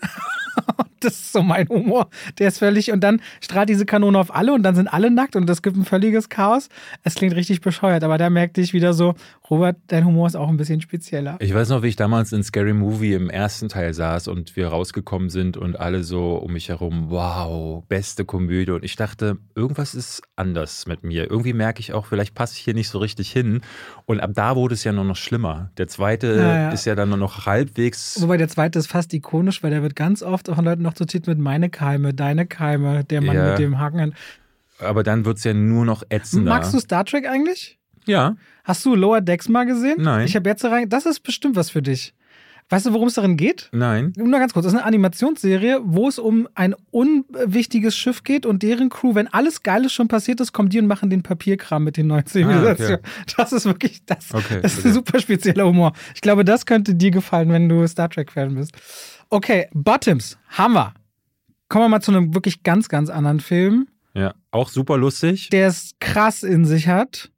das ist so mein Humor. Der ist völlig, und dann strahlt diese Kanone auf alle und dann sind alle nackt und es gibt ein völliges Chaos. Es klingt richtig bescheuert, aber da merkte ich wieder so, Robert, dein Humor ist auch ein bisschen spezieller. Ich weiß noch, wie ich damals in Scary Movie im ersten Teil saß und wir rausgekommen sind und alle so um mich herum, wow, beste Komödie. Und ich dachte, irgendwas ist anders mit mir. Irgendwie merke ich auch, vielleicht passe ich hier nicht so richtig hin. Und ab da wurde es ja nur noch schlimmer. Der zweite ja, ja. ist ja dann nur noch halbwegs. Wobei der zweite ist fast ikonisch, weil der wird ganz oft von Leuten noch zitiert mit meine Keime, deine Keime, der Mann ja. mit dem Haken. Aber dann wird es ja nur noch ätzender. Magst du Star Trek eigentlich? Ja. Hast du Lower Decks mal gesehen? Nein. Ich habe jetzt rein. Das ist bestimmt was für dich. Weißt du, worum es darin geht? Nein. Nur ganz kurz. Das ist eine Animationsserie, wo es um ein unwichtiges Schiff geht und deren Crew, wenn alles Geiles schon passiert ist, kommen die und machen den Papierkram mit den neuen Zivilisationen. Ah, okay. Das ist wirklich, das, okay, das ist okay. ein super spezieller Humor. Ich glaube, das könnte dir gefallen, wenn du Star Trek-Fan bist. Okay, Bottoms, wir. Kommen wir mal zu einem wirklich ganz, ganz anderen Film. Ja, auch super lustig. Der es krass in sich hat.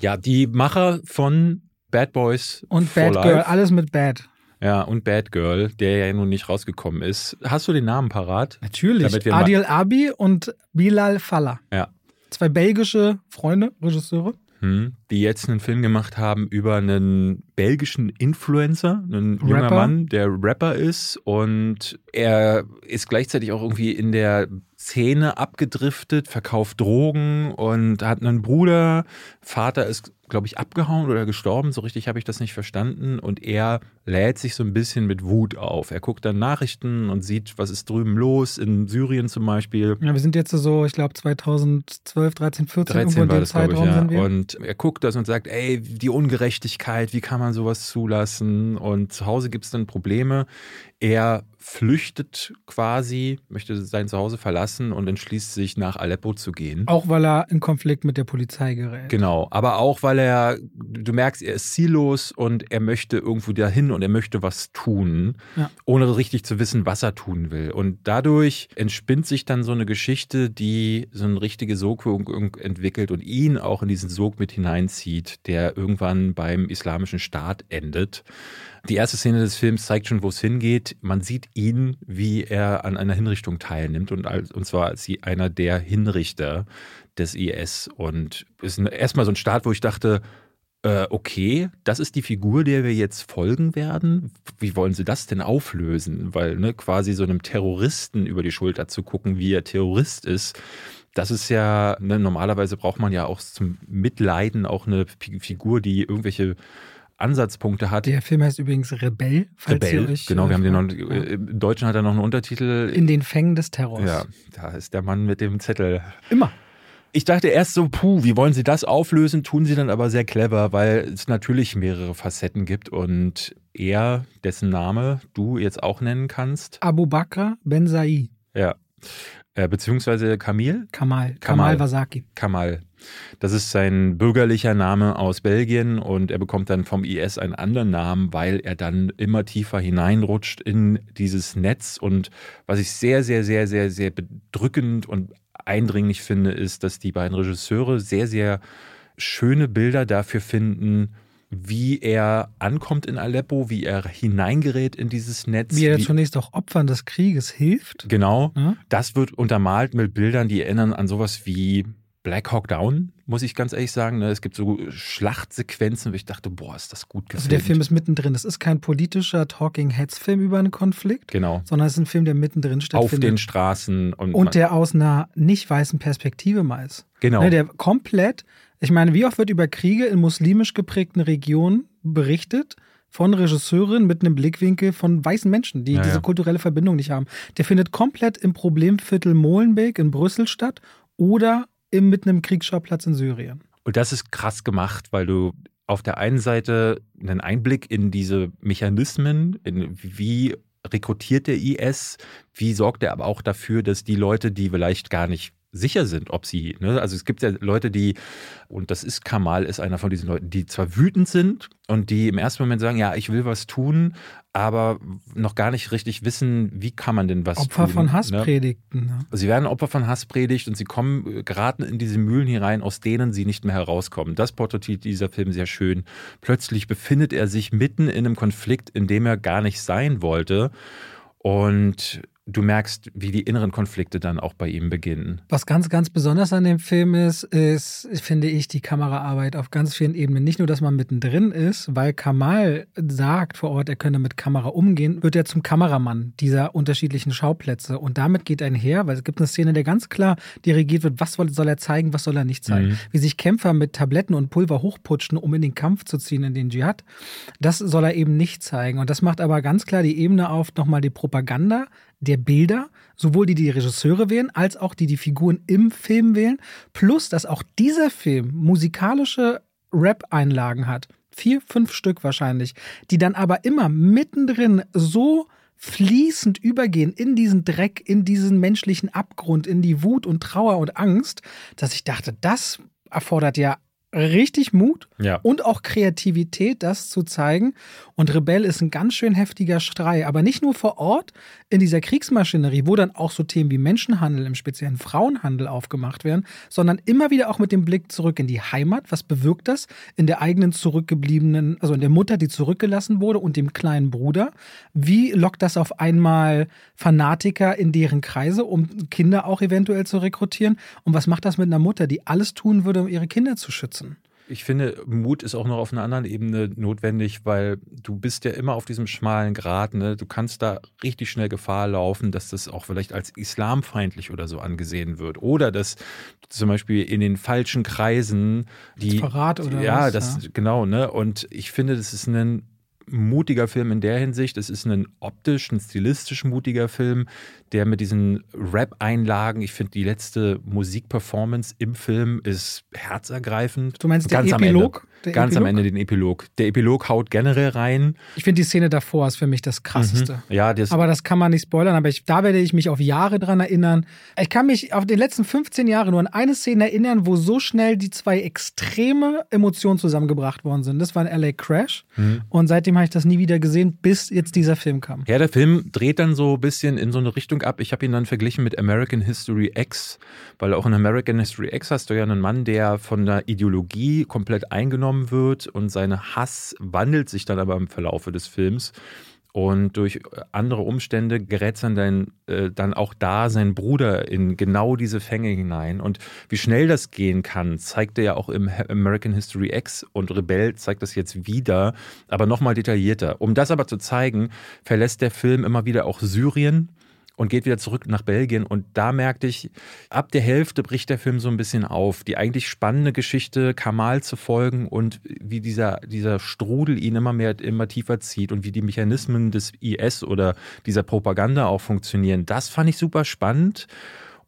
Ja, die Macher von Bad Boys und Bad Life. Girl, alles mit Bad. Ja, und Bad Girl, der ja nun nicht rausgekommen ist. Hast du den Namen parat? Natürlich. Adil Abi und Bilal Fallah. Ja. Zwei belgische Freunde, Regisseure. Hm, die jetzt einen Film gemacht haben über einen belgischen Influencer, einen Rapper. junger Mann, der Rapper ist und er ist gleichzeitig auch irgendwie in der Szene abgedriftet, verkauft Drogen und hat einen Bruder. Vater ist glaube ich, abgehauen oder gestorben. So richtig habe ich das nicht verstanden. Und er lädt sich so ein bisschen mit Wut auf. Er guckt dann Nachrichten und sieht, was ist drüben los, in Syrien zum Beispiel. Ja, wir sind jetzt so, ich glaube, 2012, 13, 14, 13 irgendwo in dem Zeitraum ich, ja. sind wir. Und er guckt das und sagt, ey, die Ungerechtigkeit, wie kann man sowas zulassen? Und zu Hause gibt es dann Probleme. Er flüchtet quasi, möchte sein Zuhause verlassen und entschließt sich nach Aleppo zu gehen. Auch weil er in Konflikt mit der Polizei gerät. Genau, aber auch weil er, du merkst, er ist ziellos und er möchte irgendwo dahin und er möchte was tun, ja. ohne richtig zu wissen, was er tun will. Und dadurch entspinnt sich dann so eine Geschichte, die so eine richtige Sogwirkung entwickelt und ihn auch in diesen Sog mit hineinzieht, der irgendwann beim islamischen Staat endet. Die erste Szene des Films zeigt schon, wo es hingeht. Man sieht ihn, wie er an einer Hinrichtung teilnimmt und, als, und zwar als einer der Hinrichter des IS. Und es ist erstmal so ein Start, wo ich dachte, äh, okay, das ist die Figur, der wir jetzt folgen werden. Wie wollen sie das denn auflösen? Weil ne, quasi so einem Terroristen über die Schulter zu gucken, wie er Terrorist ist, das ist ja, ne, normalerweise braucht man ja auch zum Mitleiden auch eine Figur, die irgendwelche Ansatzpunkte hat. Der Film heißt übrigens Rebell. Falls Rebell, euch, genau. Wir haben den noch, äh, Im Deutschen hat er noch einen Untertitel. In den Fängen des Terrors. Ja, da ist der Mann mit dem Zettel. Immer. Ich dachte erst so, puh, wie wollen sie das auflösen? Tun sie dann aber sehr clever, weil es natürlich mehrere Facetten gibt und er, dessen Name du jetzt auch nennen kannst. Abu Bakr Ben Sa'i. Ja. Äh, beziehungsweise Kamil? Kamal. Kamal Wasaki. Kamal. Das ist sein bürgerlicher Name aus Belgien und er bekommt dann vom IS einen anderen Namen, weil er dann immer tiefer hineinrutscht in dieses Netz. Und was ich sehr, sehr, sehr, sehr, sehr bedrückend und eindringlich finde, ist, dass die beiden Regisseure sehr, sehr schöne Bilder dafür finden, wie er ankommt in Aleppo, wie er hineingerät in dieses Netz. Wie er wie, zunächst auch Opfern des Krieges hilft. Genau. Ja? Das wird untermalt mit Bildern, die erinnern an sowas wie Black Hawk Down, muss ich ganz ehrlich sagen. Ne? Es gibt so Schlachtsequenzen, wo ich dachte, boah, ist das gut gefilmt. Also der Film ist mittendrin. Es ist kein politischer Talking Heads Film über einen Konflikt. Genau. Sondern es ist ein Film, der mittendrin stattfindet. Auf den Straßen. Und, und der aus einer nicht weißen Perspektive mal ist. Genau. Ne, der komplett, ich meine, wie oft wird über Kriege in muslimisch geprägten Regionen berichtet? von Regisseurin mit einem Blickwinkel von weißen Menschen, die ja, diese kulturelle Verbindung nicht haben. Der findet komplett im Problemviertel Molenbeek in Brüssel statt oder im, mit einem Kriegsschauplatz in Syrien. Und das ist krass gemacht, weil du auf der einen Seite einen Einblick in diese Mechanismen, in wie rekrutiert der IS, wie sorgt er aber auch dafür, dass die Leute, die vielleicht gar nicht sicher sind, ob sie, ne? also es gibt ja Leute, die, und das ist Kamal, ist einer von diesen Leuten, die zwar wütend sind und die im ersten Moment sagen, ja, ich will was tun, aber noch gar nicht richtig wissen, wie kann man denn was Opfer tun. von Hasspredigten. Ne? Sie werden Opfer von Hasspredigt und sie kommen, geraten in diese Mühlen hinein, aus denen sie nicht mehr herauskommen. Das porträtiert dieser Film sehr schön. Plötzlich befindet er sich mitten in einem Konflikt, in dem er gar nicht sein wollte. Und du merkst, wie die inneren Konflikte dann auch bei ihm beginnen. Was ganz, ganz besonders an dem Film ist, ist, finde ich, die Kameraarbeit auf ganz vielen Ebenen. Nicht nur, dass man mittendrin ist, weil Kamal sagt vor Ort, er könne mit Kamera umgehen, wird er zum Kameramann dieser unterschiedlichen Schauplätze. Und damit geht einher, weil es gibt eine Szene, der ganz klar dirigiert wird, was soll er zeigen, was soll er nicht zeigen. Mhm. Wie sich Kämpfer mit Tabletten und Pulver hochputschen, um in den Kampf zu ziehen, in den Dschihad. Das soll er eben nicht zeigen. Und das macht aber ganz klar die Ebene auf, nochmal die Propaganda der Bilder, sowohl die die Regisseure wählen, als auch die die Figuren im Film wählen, plus dass auch dieser Film musikalische Rap-Einlagen hat. Vier, fünf Stück wahrscheinlich, die dann aber immer mittendrin so fließend übergehen in diesen Dreck, in diesen menschlichen Abgrund, in die Wut und Trauer und Angst, dass ich dachte, das erfordert ja richtig Mut ja. und auch Kreativität, das zu zeigen. Und Rebell ist ein ganz schön heftiger Strei, aber nicht nur vor Ort in dieser Kriegsmaschinerie, wo dann auch so Themen wie Menschenhandel, im speziellen Frauenhandel aufgemacht werden, sondern immer wieder auch mit dem Blick zurück in die Heimat. Was bewirkt das in der eigenen zurückgebliebenen, also in der Mutter, die zurückgelassen wurde und dem kleinen Bruder? Wie lockt das auf einmal Fanatiker in deren Kreise, um Kinder auch eventuell zu rekrutieren? Und was macht das mit einer Mutter, die alles tun würde, um ihre Kinder zu schützen? Ich finde, Mut ist auch noch auf einer anderen Ebene notwendig, weil du bist ja immer auf diesem schmalen Grat. Ne? Du kannst da richtig schnell Gefahr laufen, dass das auch vielleicht als islamfeindlich oder so angesehen wird. Oder dass zum Beispiel in den falschen Kreisen die. Das Verrat oder ja, was? Das, ja, genau. Ne? Und ich finde, das ist ein mutiger Film in der Hinsicht. Es ist ein optisch, ein stilistisch mutiger Film, der mit diesen Rap-Einlagen, ich finde die letzte Musikperformance im Film ist herzergreifend. Du meinst Ganz der Epilog? Der Ganz Epilog? am Ende den Epilog. Der Epilog haut generell rein. Ich finde die Szene davor ist für mich das krasseste. Mhm. Ja, das aber das kann man nicht spoilern, aber ich, da werde ich mich auf Jahre dran erinnern. Ich kann mich auf die letzten 15 Jahre nur an eine Szene erinnern, wo so schnell die zwei extreme Emotionen zusammengebracht worden sind. Das war ein LA Crash mhm. und seitdem habe ich das nie wieder gesehen, bis jetzt dieser Film kam. Ja, der Film dreht dann so ein bisschen in so eine Richtung ab. Ich habe ihn dann verglichen mit American History X, weil auch in American History X hast du ja einen Mann, der von der Ideologie komplett eingenommen wird und sein Hass wandelt sich dann aber im Verlaufe des Films. und durch andere Umstände gerät dann, dein, äh, dann auch da sein Bruder in genau diese Fänge hinein. Und wie schnell das gehen kann, zeigt er ja auch im American History X und Rebell zeigt das jetzt wieder, aber nochmal detaillierter. Um das aber zu zeigen, verlässt der Film immer wieder auch Syrien und geht wieder zurück nach Belgien. Und da merkte ich, ab der Hälfte bricht der Film so ein bisschen auf. Die eigentlich spannende Geschichte, Kamal zu folgen und wie dieser, dieser Strudel ihn immer mehr, immer tiefer zieht und wie die Mechanismen des IS oder dieser Propaganda auch funktionieren. Das fand ich super spannend.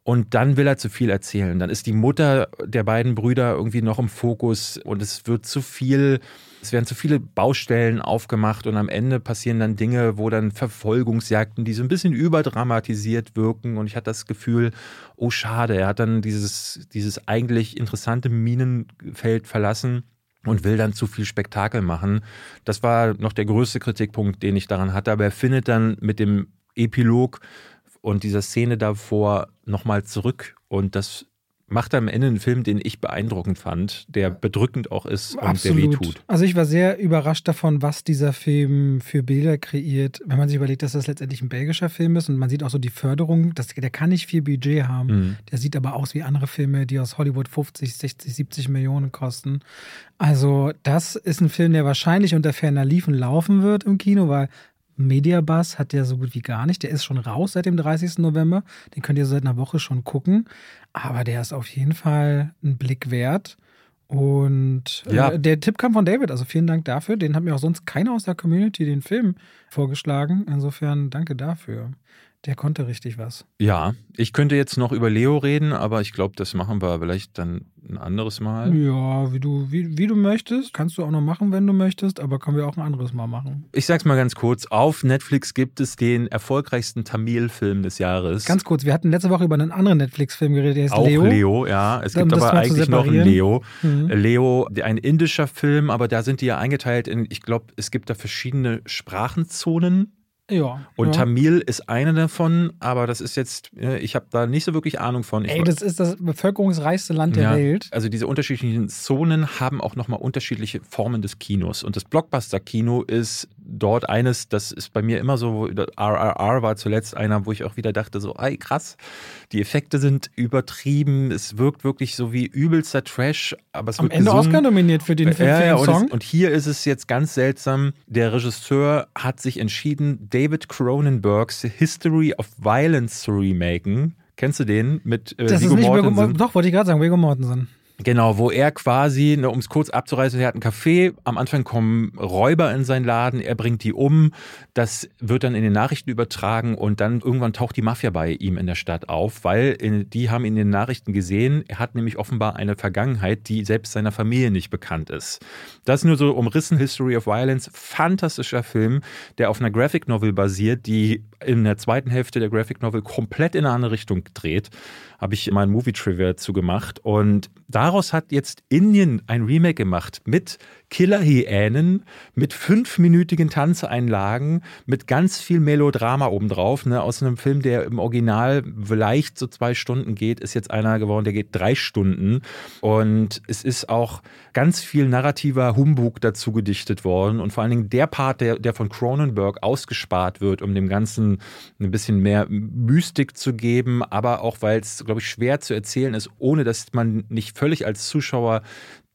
Und dann will er zu viel erzählen. Dann ist die Mutter der beiden Brüder irgendwie noch im Fokus und es wird zu viel es werden zu viele Baustellen aufgemacht und am Ende passieren dann Dinge, wo dann Verfolgungsjagden, die so ein bisschen überdramatisiert wirken. Und ich hatte das Gefühl, oh schade, er hat dann dieses, dieses eigentlich interessante Minenfeld verlassen und will dann zu viel Spektakel machen. Das war noch der größte Kritikpunkt, den ich daran hatte. Aber er findet dann mit dem Epilog und dieser Szene davor nochmal zurück. Und das macht am Ende einen Film, den ich beeindruckend fand, der bedrückend auch ist und Absolut. der wehtut. Also ich war sehr überrascht davon, was dieser Film für Bilder kreiert. Wenn man sich überlegt, dass das letztendlich ein belgischer Film ist und man sieht auch so die Förderung, das, der kann nicht viel Budget haben. Mhm. Der sieht aber aus wie andere Filme, die aus Hollywood 50, 60, 70 Millionen kosten. Also das ist ein Film, der wahrscheinlich unter ferner Liefen laufen wird im Kino, weil Mediabus hat der so gut wie gar nicht. Der ist schon raus seit dem 30. November. Den könnt ihr seit einer Woche schon gucken. Aber der ist auf jeden Fall ein Blick wert. Und äh, ja. der Tipp kam von David, also vielen Dank dafür. Den hat mir auch sonst keiner aus der Community den Film vorgeschlagen. Insofern danke dafür. Der konnte richtig was. Ja, ich könnte jetzt noch über Leo reden, aber ich glaube, das machen wir vielleicht dann ein anderes Mal. Ja, wie du, wie, wie du möchtest. Kannst du auch noch machen, wenn du möchtest, aber können wir auch ein anderes Mal machen. Ich sag's mal ganz kurz. Auf Netflix gibt es den erfolgreichsten Tamil-Film des Jahres. Ganz kurz, wir hatten letzte Woche über einen anderen Netflix-Film geredet, der ist auch Leo. Leo, ja. Es gibt aber eigentlich noch einen Leo. Mhm. Leo, ein indischer Film, aber da sind die ja eingeteilt in, ich glaube, es gibt da verschiedene Sprachenzonen ja. Und ja. Tamil ist eine davon, aber das ist jetzt, ich habe da nicht so wirklich Ahnung von. Ich Ey, das ist das bevölkerungsreichste Land der ja, Welt. Also diese unterschiedlichen Zonen haben auch nochmal unterschiedliche Formen des Kinos. Und das Blockbuster-Kino ist dort eines, das ist bei mir immer so, RRR war zuletzt einer, wo ich auch wieder dachte, so, ey, krass, die Effekte sind übertrieben, es wirkt wirklich so wie übelster Trash, aber es Am wird Ende gesungen. Oscar nominiert für den, für ja, ja, den Song. Und, es, und hier ist es jetzt ganz seltsam, der Regisseur hat sich entschieden, David Cronenbergs History of Violence zu remaken. Kennst du den mit äh, das Viggo ist nicht Mortensen? Doch, wollte ich gerade sagen, Viggo Mortensen. Genau, wo er quasi, ne, um es kurz abzureißen, er hat einen Café, am Anfang kommen Räuber in seinen Laden, er bringt die um, das wird dann in den Nachrichten übertragen und dann irgendwann taucht die Mafia bei ihm in der Stadt auf, weil in, die haben in den Nachrichten gesehen, er hat nämlich offenbar eine Vergangenheit, die selbst seiner Familie nicht bekannt ist. Das ist nur so umrissen History of Violence, fantastischer Film, der auf einer Graphic Novel basiert, die in der zweiten Hälfte der Graphic Novel komplett in eine andere Richtung dreht habe ich mal ein Movie Trivia zu gemacht. Und daraus hat jetzt Indien ein Remake gemacht mit Killer-Hyänen, mit fünfminütigen Tanzeinlagen, mit ganz viel Melodrama obendrauf. Ne? Aus einem Film, der im Original vielleicht so zwei Stunden geht, ist jetzt einer geworden, der geht drei Stunden. Und es ist auch ganz viel narrativer Humbug dazu gedichtet worden. Und vor allen Dingen der Part, der, der von Cronenberg ausgespart wird, um dem Ganzen ein bisschen mehr Mystik zu geben, aber auch, weil es, glaube ich, schwer zu erzählen ist, ohne dass man nicht völlig als Zuschauer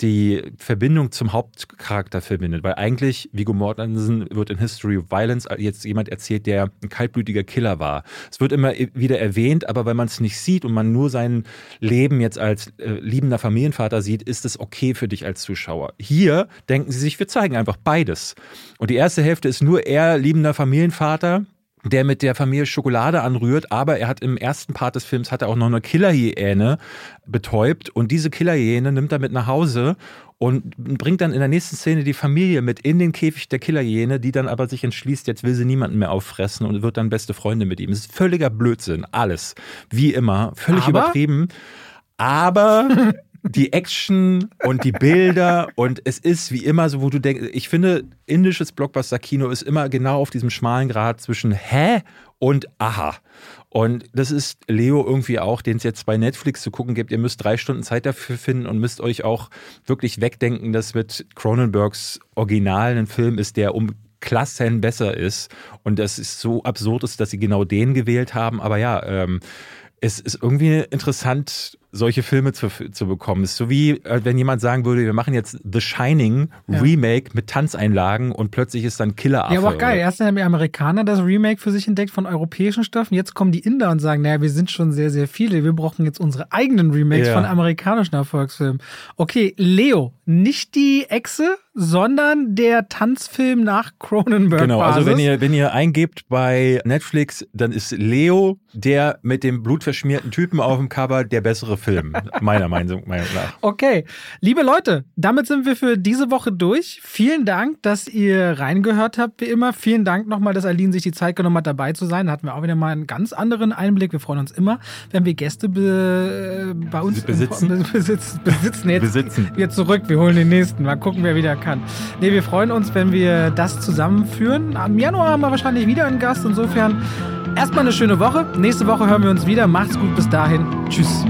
die Verbindung zum Hauptcharakter verbindet. Weil eigentlich, Viggo Mortensen wird in History of Violence jetzt jemand erzählt, der ein kaltblütiger Killer war. Es wird immer wieder erwähnt, aber wenn man es nicht sieht und man nur sein Leben jetzt als äh, liebender Familienvater sieht, ist es okay für dich als Zuschauer. Hier denken sie sich, wir zeigen einfach beides. Und die erste Hälfte ist nur er liebender Familienvater der mit der Familie Schokolade anrührt, aber er hat im ersten Part des Films hat er auch noch eine Killerhyäne betäubt und diese Killerhyäne nimmt er mit nach Hause und bringt dann in der nächsten Szene die Familie mit in den Käfig der Killerhyäne, die dann aber sich entschließt, jetzt will sie niemanden mehr auffressen und wird dann beste Freunde mit ihm. Es ist völliger Blödsinn, alles. Wie immer, völlig Aber? übertrieben. Aber die Action und die Bilder und es ist wie immer so, wo du denkst, ich finde, indisches Blockbuster-Kino ist immer genau auf diesem schmalen Grad zwischen Hä und Aha. Und das ist Leo irgendwie auch, den es jetzt bei Netflix zu gucken gibt. Ihr müsst drei Stunden Zeit dafür finden und müsst euch auch wirklich wegdenken, dass mit Cronenbergs Original ein Film ist, der um Klassen besser ist und das ist so absurd ist, dass sie genau den gewählt haben. Aber ja, ähm, es ist irgendwie interessant, solche Filme zu, zu bekommen. Es ist so wie, äh, wenn jemand sagen würde, wir machen jetzt The Shining Ja. Remake mit Tanzeinlagen und plötzlich ist dann Killer Ja, aber auch geil. Erst haben die Amerikaner das Remake für sich entdeckt von europäischen Stoffen. Jetzt kommen die Inder und sagen, naja, wir sind schon sehr, sehr viele. Wir brauchen jetzt unsere eigenen Remakes Ja. von amerikanischen Erfolgsfilmen. Okay, Leo, nicht die Echse, sondern der Tanzfilm nach Cronenberg. Genau, also wenn ihr, wenn ihr eingebt bei Netflix, dann ist Leo der mit dem blutverschmierten Typen auf dem Cover der bessere Film, meiner Meinung, nach. Okay, liebe Leute, damit sind wir für diese Woche durch. Vielen Dank, dass ihr reingehört habt, wie immer. Vielen Dank nochmal, dass Aline sich die Zeit genommen hat, dabei zu sein. Da hatten wir auch wieder mal einen ganz anderen Einblick. Wir freuen uns immer, wenn wir Gäste be bei uns im- Besitzen. besitzen. besitzen. Jetzt, Besitzen. Wir zurück, wir holen den nächsten. Mal gucken, wer wieder kann. Nee, wir freuen uns, wenn wir das zusammenführen. Am Januar haben wir wahrscheinlich wieder einen Gast. Insofern erstmal eine schöne Woche. Nächste Woche hören wir uns wieder. Macht's gut, bis dahin. Tschüss.